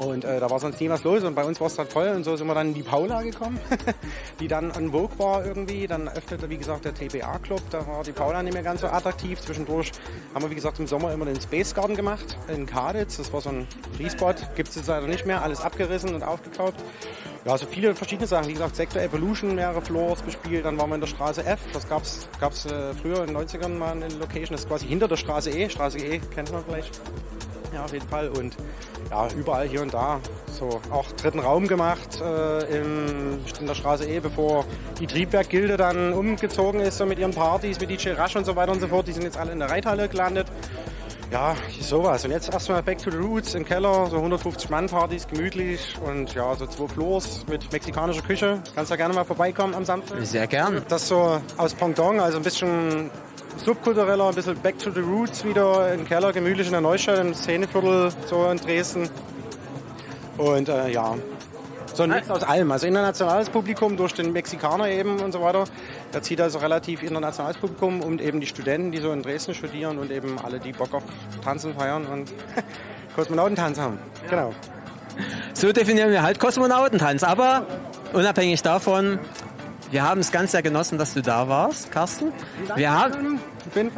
Und äh, da war sonst nie was los und bei uns war es halt voll und so sind wir dann in die Paula gekommen, die dann an Vogue war irgendwie. Dann öffnete, wie gesagt, der TBA-Club. Da war die Paula nicht mehr ganz so attraktiv. Zwischendurch haben wir, wie gesagt, im Sommer immer den Space Garden gemacht in Kaditz. Das war so ein Free-Spot. Gibt es jetzt leider nicht mehr. Alles abgerissen und aufgekauft. Ja, so viele verschiedene Sachen. Wie gesagt, Sector Evolution, mehrere Floors bespielt. Dann waren wir in der Straße F. Das gab's gab's äh, früher in den 90ern mal eine Location. Das ist quasi hinter der Straße E. Straße E kennt man vielleicht. Ja, auf jeden Fall. Und ja, überall hier und da. So auch dritten Raum gemacht äh, im, in der Straße E, bevor die Triebwerkgilde dann umgezogen ist, so mit ihren Partys, mit DJ Rush und so weiter und so fort. Die sind jetzt alle in der Reithalle gelandet. Ja, sowas. Und jetzt erstmal Back to the Roots im Keller, so 150 Mann Partys, gemütlich und ja, so zwei Floors mit mexikanischer Küche. Kannst ja gerne mal vorbeikommen am Samstag. Sehr gern. Das so aus Pendant, also ein bisschen subkultureller, ein bisschen Back to the Roots wieder im Keller, gemütlich in der Neustadt, im Szeneviertel, so in Dresden. Und äh, ja, so ein Mix aus allem. Also internationales Publikum durch den Mexikaner eben und so weiter. Da zieht also relativ internationales Publikum und eben die Studenten, die so in Dresden studieren und eben alle, die Bock auf Tanzen feiern und Kosmonautentanz haben. Genau. So definieren wir halt Kosmonautentanz. Aber unabhängig davon, wir haben es ganz sehr genossen, dass du da warst, Carsten. Wir haben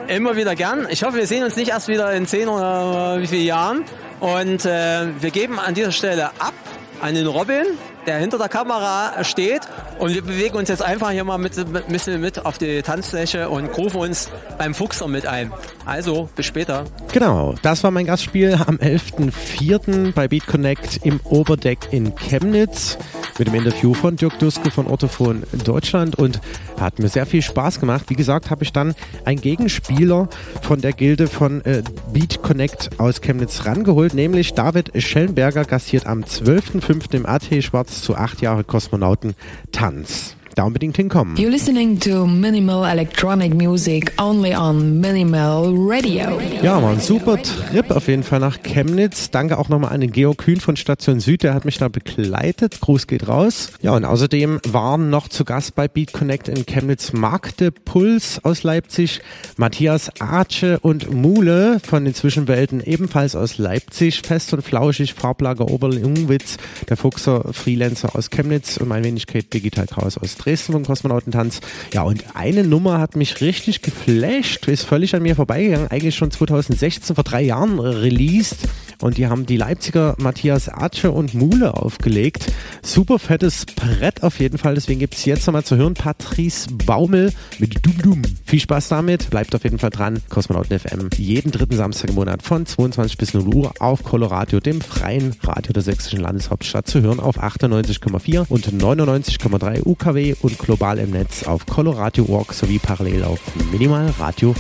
immer wieder gern. Ich hoffe, wir sehen uns nicht erst wieder in zehn oder wie viele Jahren. Und äh, wir geben an dieser Stelle ab an den Robin, der hinter der Kamera steht. Und wir bewegen uns jetzt einfach hier mal mit, ein bisschen mit auf die Tanzfläche und rufen uns beim Fuchser mit ein. Also, bis später. Genau, das war mein Gastspiel am 11.04. bei Beat Connect im Oberdeck in Chemnitz mit dem Interview von Dirk Duske von Orthophon Deutschland und hat mir sehr viel Spaß gemacht. Wie gesagt, habe ich dann einen Gegenspieler von der Gilde von äh, Beat Connect aus Chemnitz rangeholt, nämlich David Schellenberger gastiert am 12.05. im AT Schwarz zu acht Jahre Kosmonauten Tanz. Da unbedingt hinkommen. You're listening to minimal electronic music only on Minimal Radio. Ja, war ein super Trip auf jeden Fall nach Chemnitz. Danke auch nochmal an den Georg Kühn von Station Süd, der hat mich da begleitet. Gruß geht raus. Ja, und außerdem waren noch zu Gast bei Beat Connect in Chemnitz Magde Puls aus Leipzig, Matthias Arce und Mule von den Zwischenwelten ebenfalls aus Leipzig, Fest und Flauschig, Farblager Oberlingwitz, der Fuchser Freelancer aus Chemnitz und mein Wenigkeit Digital Chaos aus Dresden vom Kosmonautentanz. Ja, und eine Nummer hat mich richtig geflasht, ist völlig an mir vorbeigegangen, eigentlich schon 2016, vor drei Jahren released. Und die haben die Leipziger Matthias Arce und Mule aufgelegt. Super fettes Brett auf jeden Fall. Deswegen gibt es jetzt nochmal zu hören Patrice Baumel mit Dum Dum. Viel Spaß damit. Bleibt auf jeden Fall dran. Kosmonauten FM. Jeden dritten Samstag im Monat von 22 bis 0 Uhr auf Coloradio, dem freien Radio der sächsischen Landeshauptstadt, zu hören auf 98,4 und 99,3 UKW und global im Netz auf Coloradio.org sowie parallel auf minimalradio.de.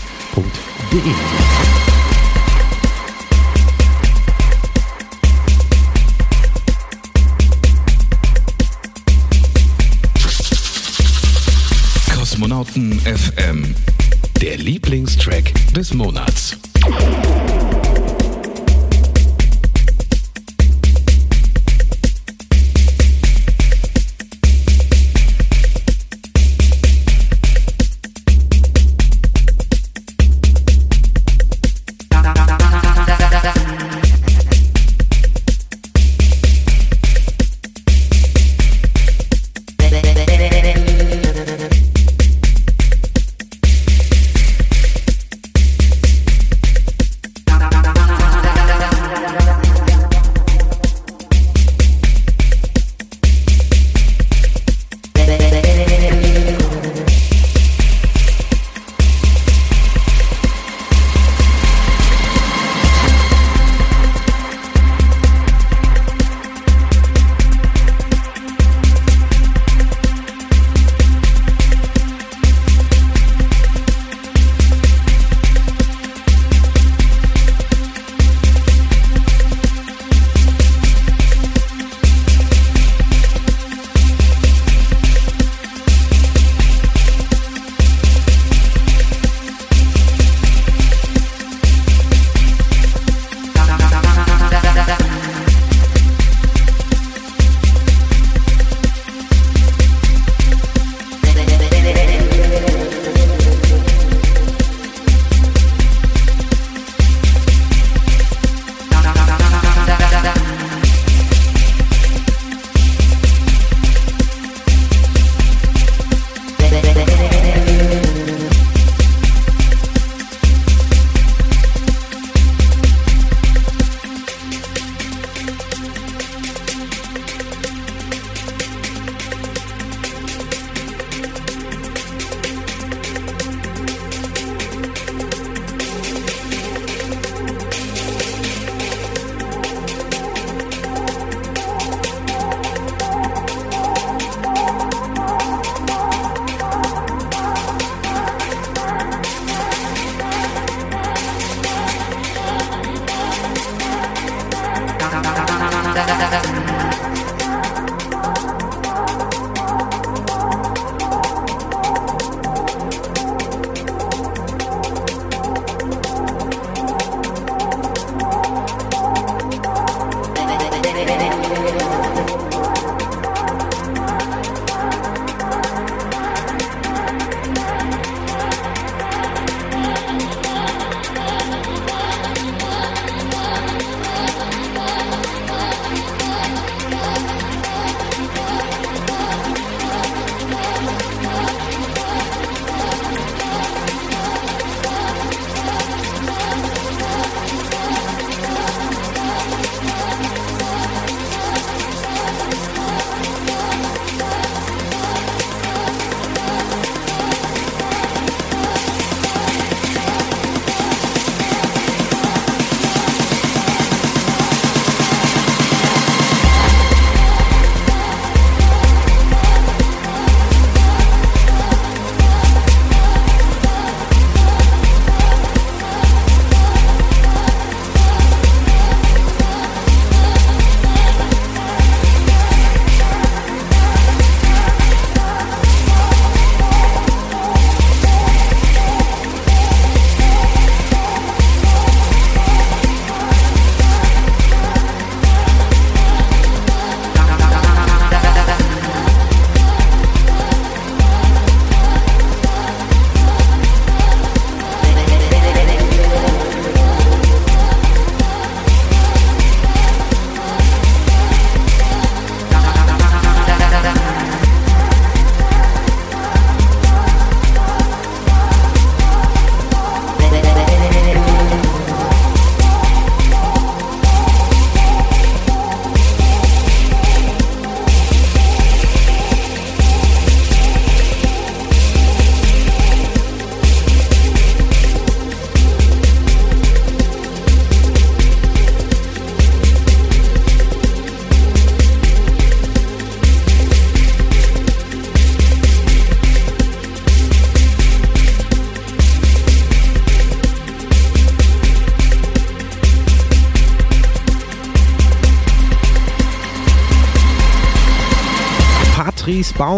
Kosmonauten FM. Der Lieblingstrack des Monats.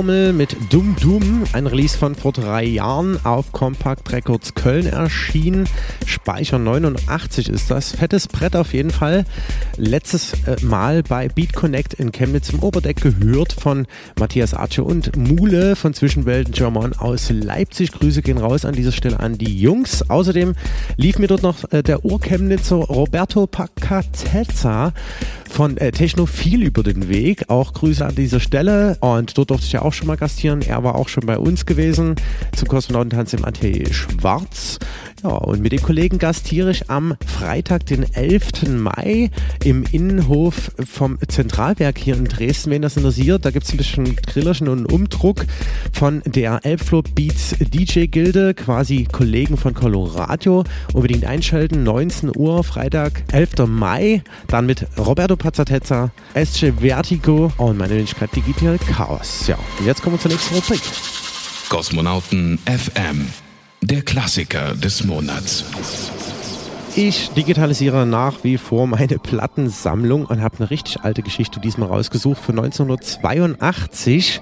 Baumel mit Dum Dum, ein Release von vor drei Jahren auf Compact Records Köln erschienen. Speicher 89 ist das. Fettes Brett auf jeden Fall. Letztes äh, Mal bei Beat Connect in Chemnitz im Oberdeck gehört von Matthias Arce und Mule von Zwischenwelten German aus Leipzig. Grüße gehen raus an dieser Stelle an die Jungs. Außerdem lief mir dort noch äh, der Urchemnitzer Roberto Pacatezza von äh, Technophil über den Weg. Auch Grüße an dieser Stelle. Und dort durfte ich ja auch schon mal gastieren. Er war auch schon bei uns gewesen zum Kosmonautentanz im Atelier Schwarz. Ja, und mit dem Kollegen gastiere ich am Freitag, den 11. Mai im Innenhof vom Zentralwerk hier in Dresden, wenn das interessiert. Da gibt es ein bisschen Grillerchen und Umdruck von der Elbflow Beats DJ Gilde, quasi Kollegen von Coloradio. Unbedingt einschalten, 19 Uhr, Freitag, 11. Mai. Dann mit Roberto Pazzatezza, SC Vertigo und meine Wenigkeit Digital Chaos. Ja, und jetzt kommen wir zur nächsten Rubrik. Kosmonauten FM, der Klassiker des Monats. Ich digitalisiere nach wie vor meine Plattensammlung und habe eine richtig alte Geschichte diesmal rausgesucht von 1982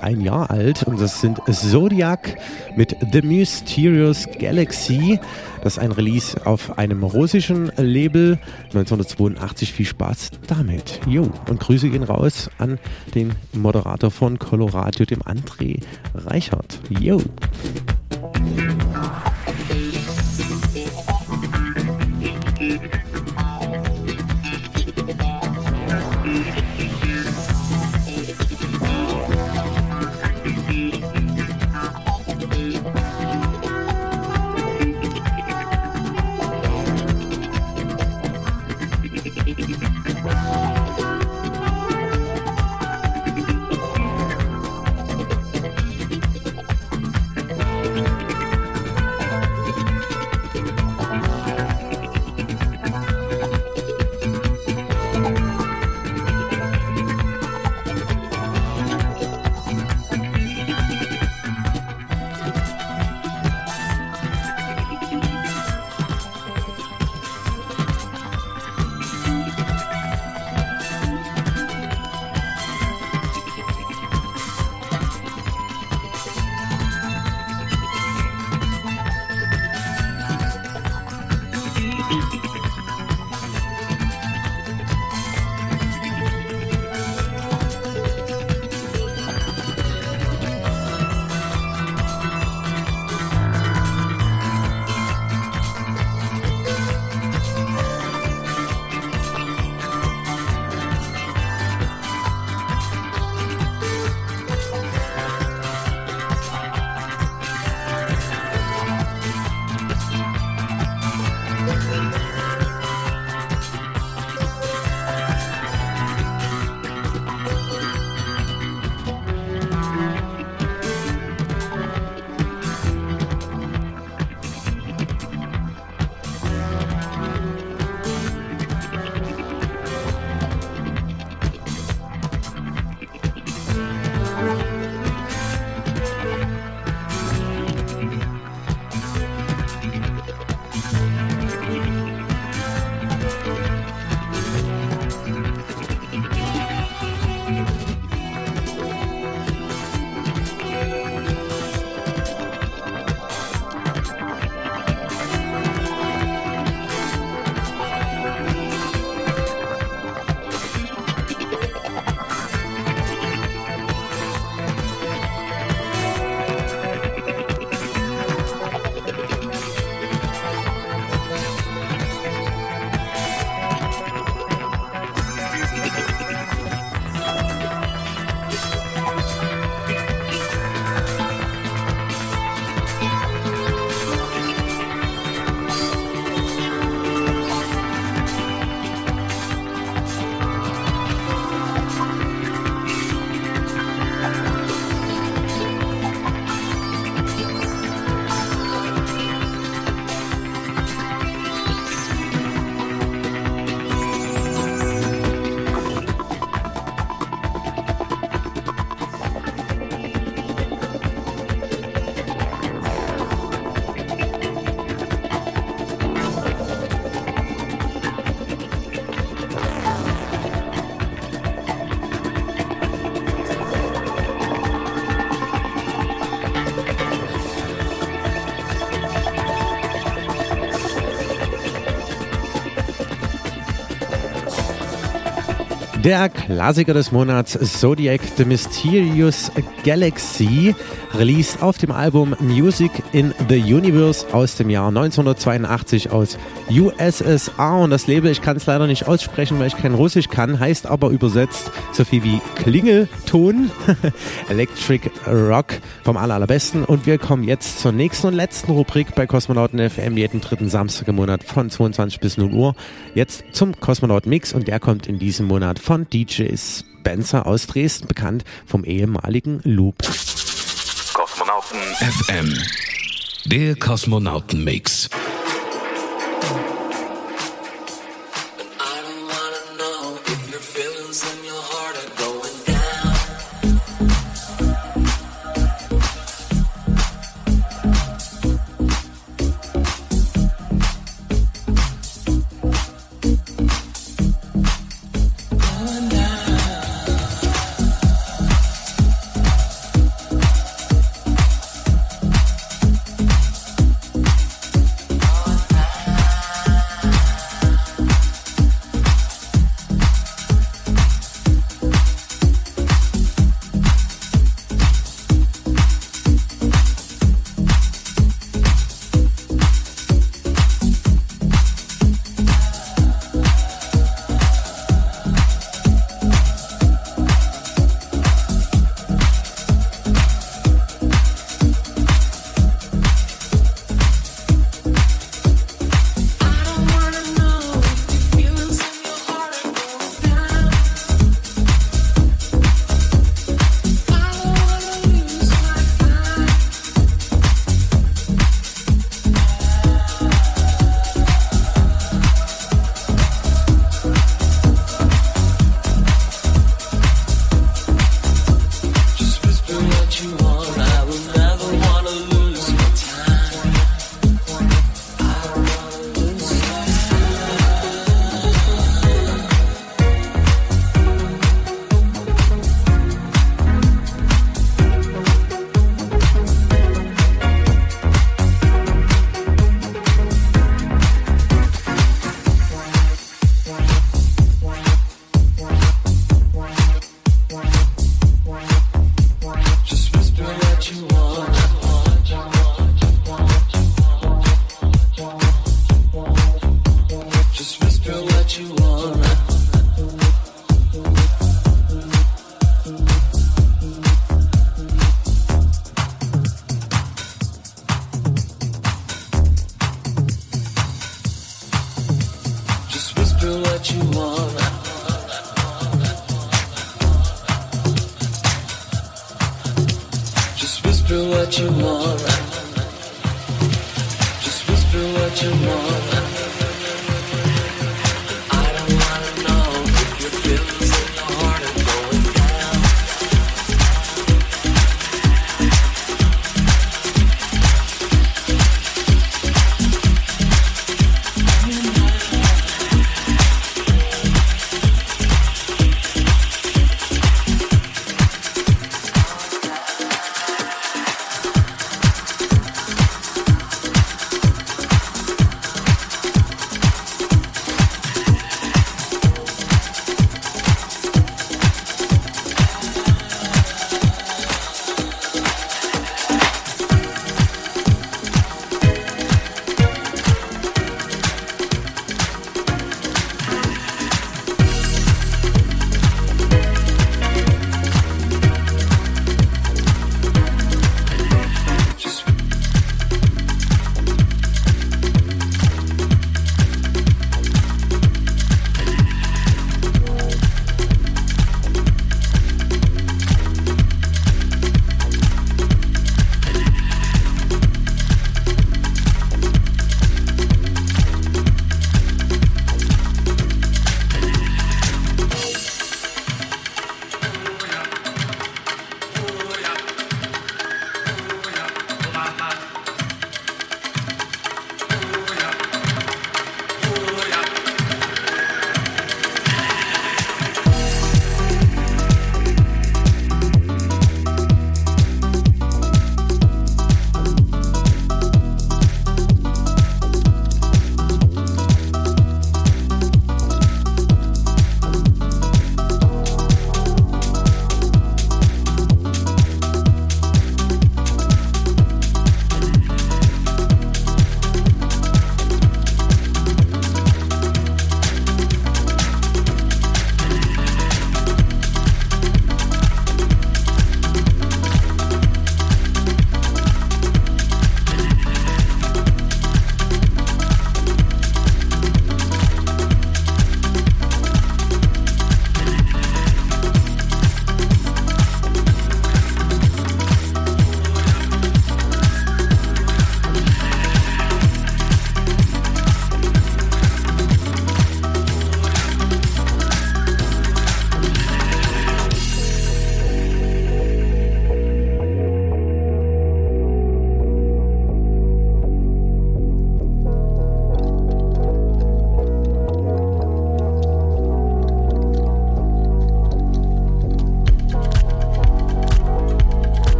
ein Jahr alt und das sind Zodiac mit The Mysterious Galaxy. Das ist ein Release auf einem russischen Label 1982. Viel Spaß damit. Jo, und Grüße gehen raus an den Moderator von Colorado, dem André Reichert. Jo. Der Klassiker des Monats Zodiac The Mysterious Galaxy, released auf dem Album Music in the Universe aus dem Jahr 1982 aus USSR. Und das Label, ich kann es leider nicht aussprechen, weil ich kein Russisch kann, heißt aber übersetzt so viel wie Klingelton, Electric Rock vom allerbesten. Und wir kommen jetzt zur nächsten und letzten Rubrik bei Kosmonauten FM jeden dritten Samstag im Monat von 22 bis 0 Uhr. Jetzt zum Kosmonauten Mix und der kommt in diesem Monat von DJ Spencer aus Dresden, bekannt vom ehemaligen Loop. Kosmonauten FM. Der Kosmonauten-Mix.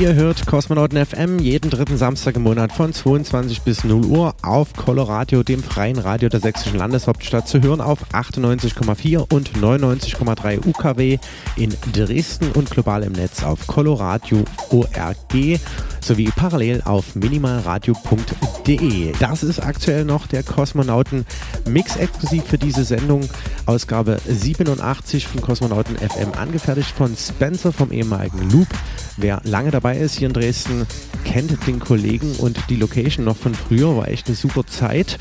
Ihr hört Kosmonauten FM jeden dritten Samstag im Monat von 22 bis 0 Uhr auf Coloradio, dem freien Radio der sächsischen Landeshauptstadt, zu hören auf 98,4 und 99,3 UKW in Dresden und global im Netz auf Coloradio ORG sowie parallel auf minimalradio.de. Das ist aktuell noch der Kosmonauten Mix exklusiv für diese Sendung, Ausgabe 87 von Kosmonauten FM, angefertigt von Spencer vom ehemaligen Loop. Wer lange dabei ist hier in Dresden, kennt den Kollegen und die Location noch von früher, war echt eine super Zeit.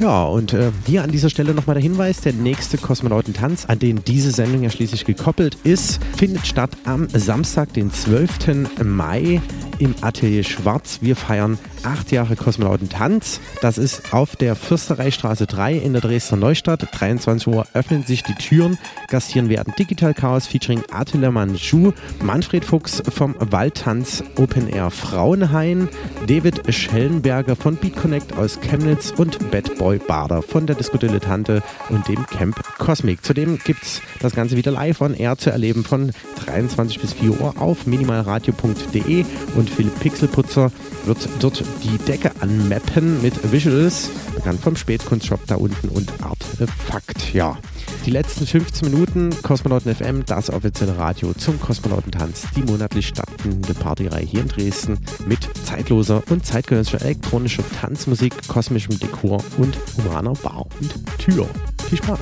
Ja, und äh, hier an dieser Stelle nochmal der Hinweis, der nächste Kosmonautentanz, an den diese Sendung ja schließlich gekoppelt ist, findet statt am Samstag, den 12. Mai im Atelier Schwarz. Wir feiern acht Jahre Kosmonautentanz. Das ist auf der Fürstereistraße 3 in der Dresdner Neustadt. 23 Uhr öffnen sich die Türen. Gastieren werden Digital Chaos featuring Attila Manju, Manfred Fuchs vom Waldtanz Open Air Frauenhain, David Schellenberger von Beat Connect aus Chemnitz und Bad Boy Bader von der Disco Dilettante und dem Camp Cosmic. Zudem gibt es das Ganze wieder live on Air zu erleben von 23 bis 4 Uhr auf minimalradio.de und Philipp Pixelputzer wird dort die Decke anmappen mit Visuals, bekannt vom Spätkunstshop da unten und Artefakt. Ja, die letzten 15 Minuten Kosmonauten FM, das offizielle Radio zum Kosmonautentanz, die monatlich stattfindende Partyreihe hier in Dresden mit zeitloser und zeitgenössischer elektronischer Tanzmusik, kosmischem Dekor und humaner Bar und Tür. Viel Spaß!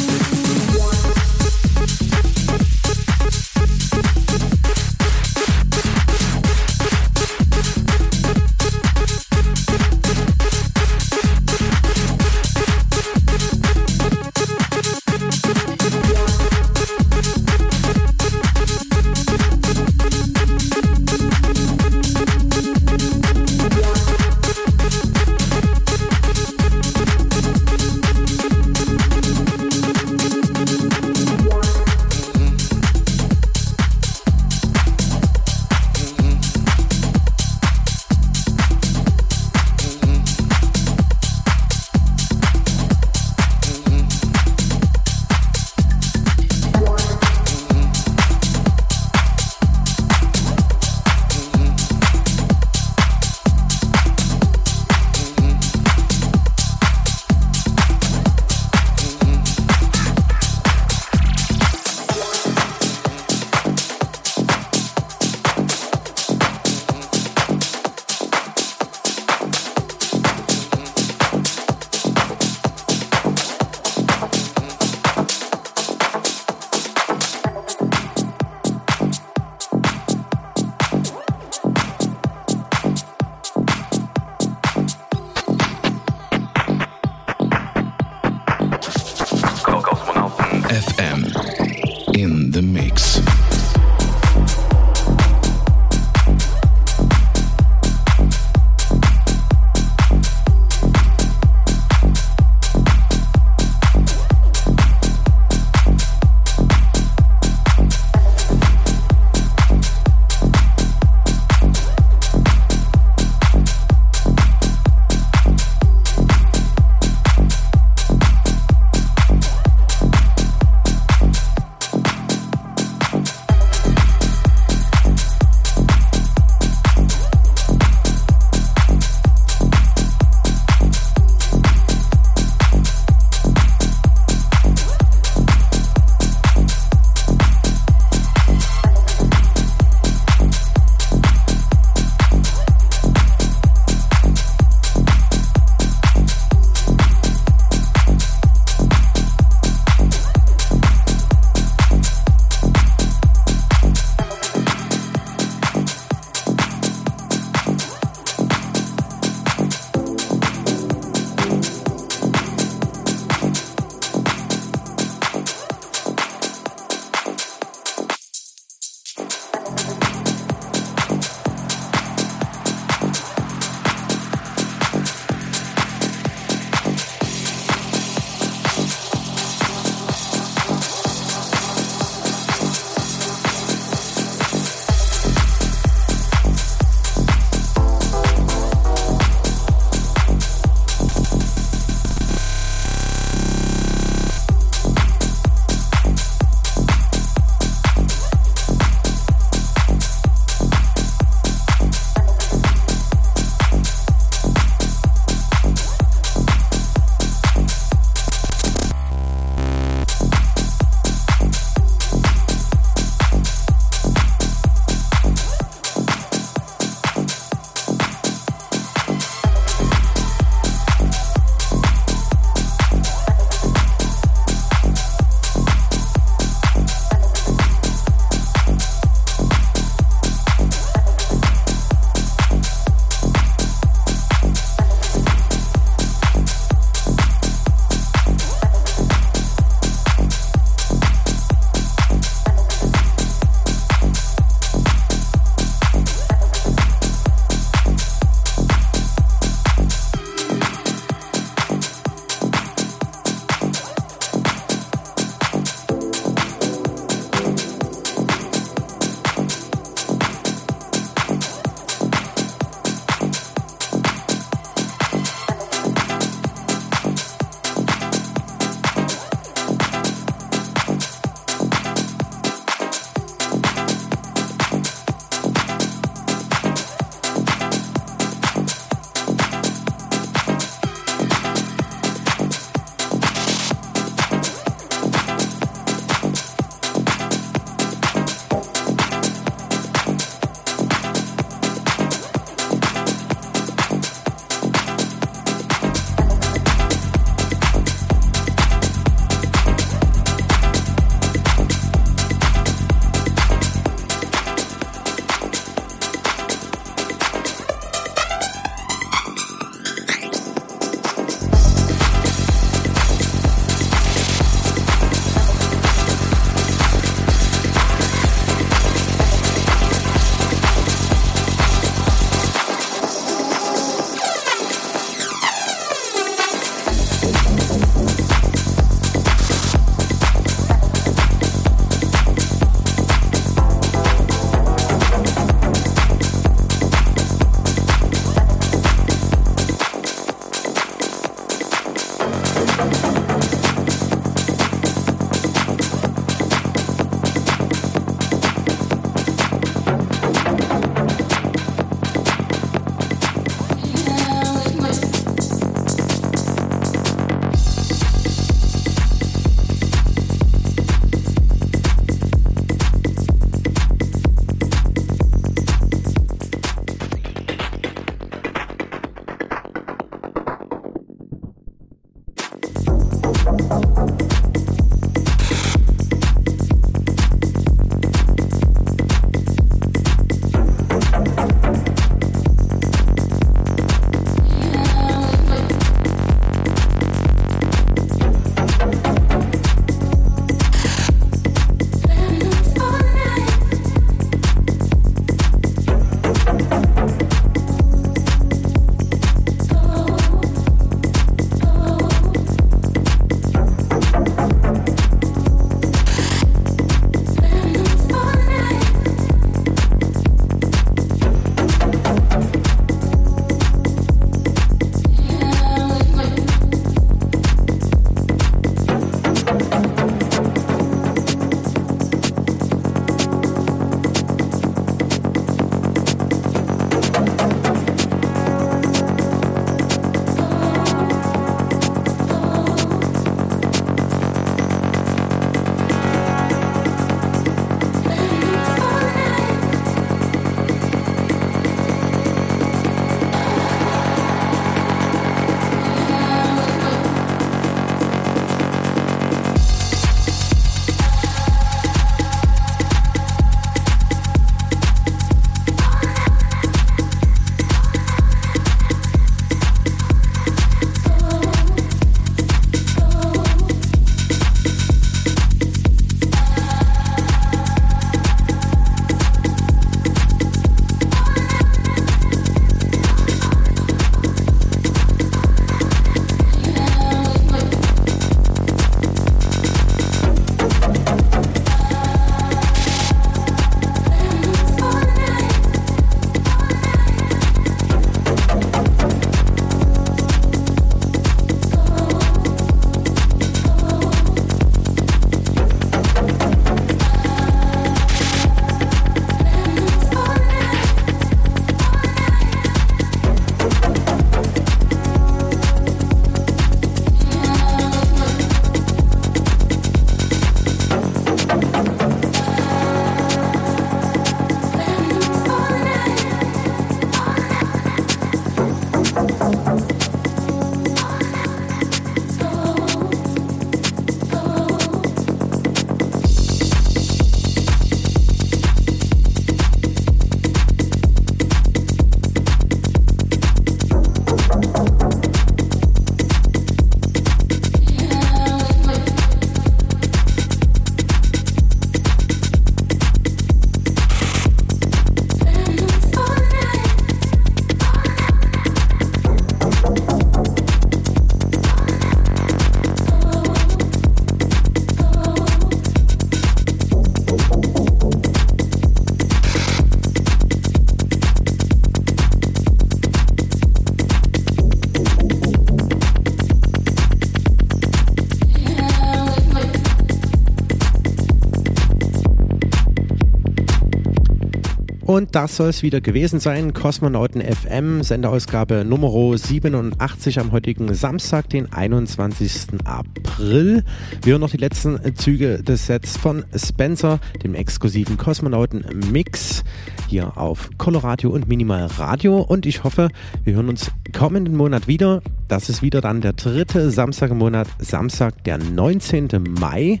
Und das soll es wieder gewesen sein. Kosmonauten FM, Sendeausgabe Nummer 87 am heutigen Samstag, den 21. April. Wir hören noch die letzten Züge des Sets von Spencer, dem exklusiven Kosmonauten Mix, hier auf Coloradio und Minimal Radio. Und ich hoffe, wir hören uns kommenden Monat wieder. Das ist wieder dann der dritte Samstag im Monat, Samstag, der 19. Mai.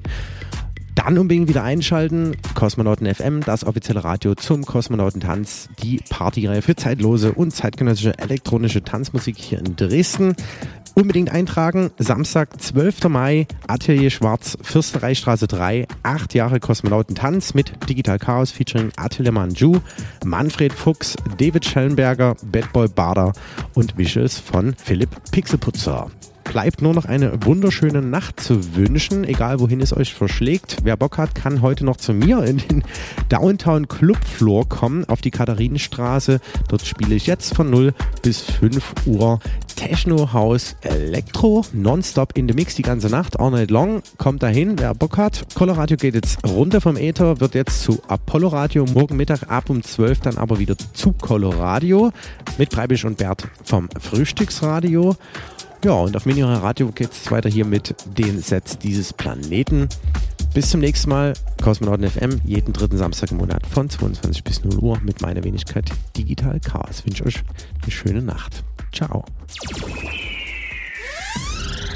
Dann unbedingt wieder einschalten. Kosmonauten FM, das offizielle Radio zum Kosmonautentanz, die Partyreihe für zeitlose und zeitgenössische elektronische Tanzmusik hier in Dresden. Unbedingt eintragen. Samstag, 12. Mai, Atelier Schwarz, Fürstereistraße 3, acht Jahre Kosmonautentanz mit Digital Chaos featuring Atelier Manju, Manfred Fuchs, David Schellenberger, Badboy Bader und Visuals von Philipp Pixelputzer bleibt nur noch eine wunderschöne Nacht zu wünschen, egal wohin es euch verschlägt. Wer Bock hat, kann heute noch zu mir in den Downtown Club Floor kommen, auf die Katharinenstraße. Dort spiele ich jetzt von 0 bis 5 Uhr Techno House Elektro, nonstop in the Mix die ganze Nacht. All night long, kommt dahin, wer Bock hat. Coloradio geht jetzt runter vom Ether, wird jetzt zu Apollo Radio. Morgen Mittag ab um 12 dann aber wieder zu Coloradio mit Breibisch und Bert vom Frühstücksradio. Ja, und auf Mini Radio geht es weiter hier mit den Sets dieses Planeten. Bis zum nächsten Mal. Kosmonauten FM, jeden dritten Samstag im Monat von 22 bis 0 Uhr mit meiner Wenigkeit Digital Chaos. Ich wünsche euch eine schöne Nacht. Ciao.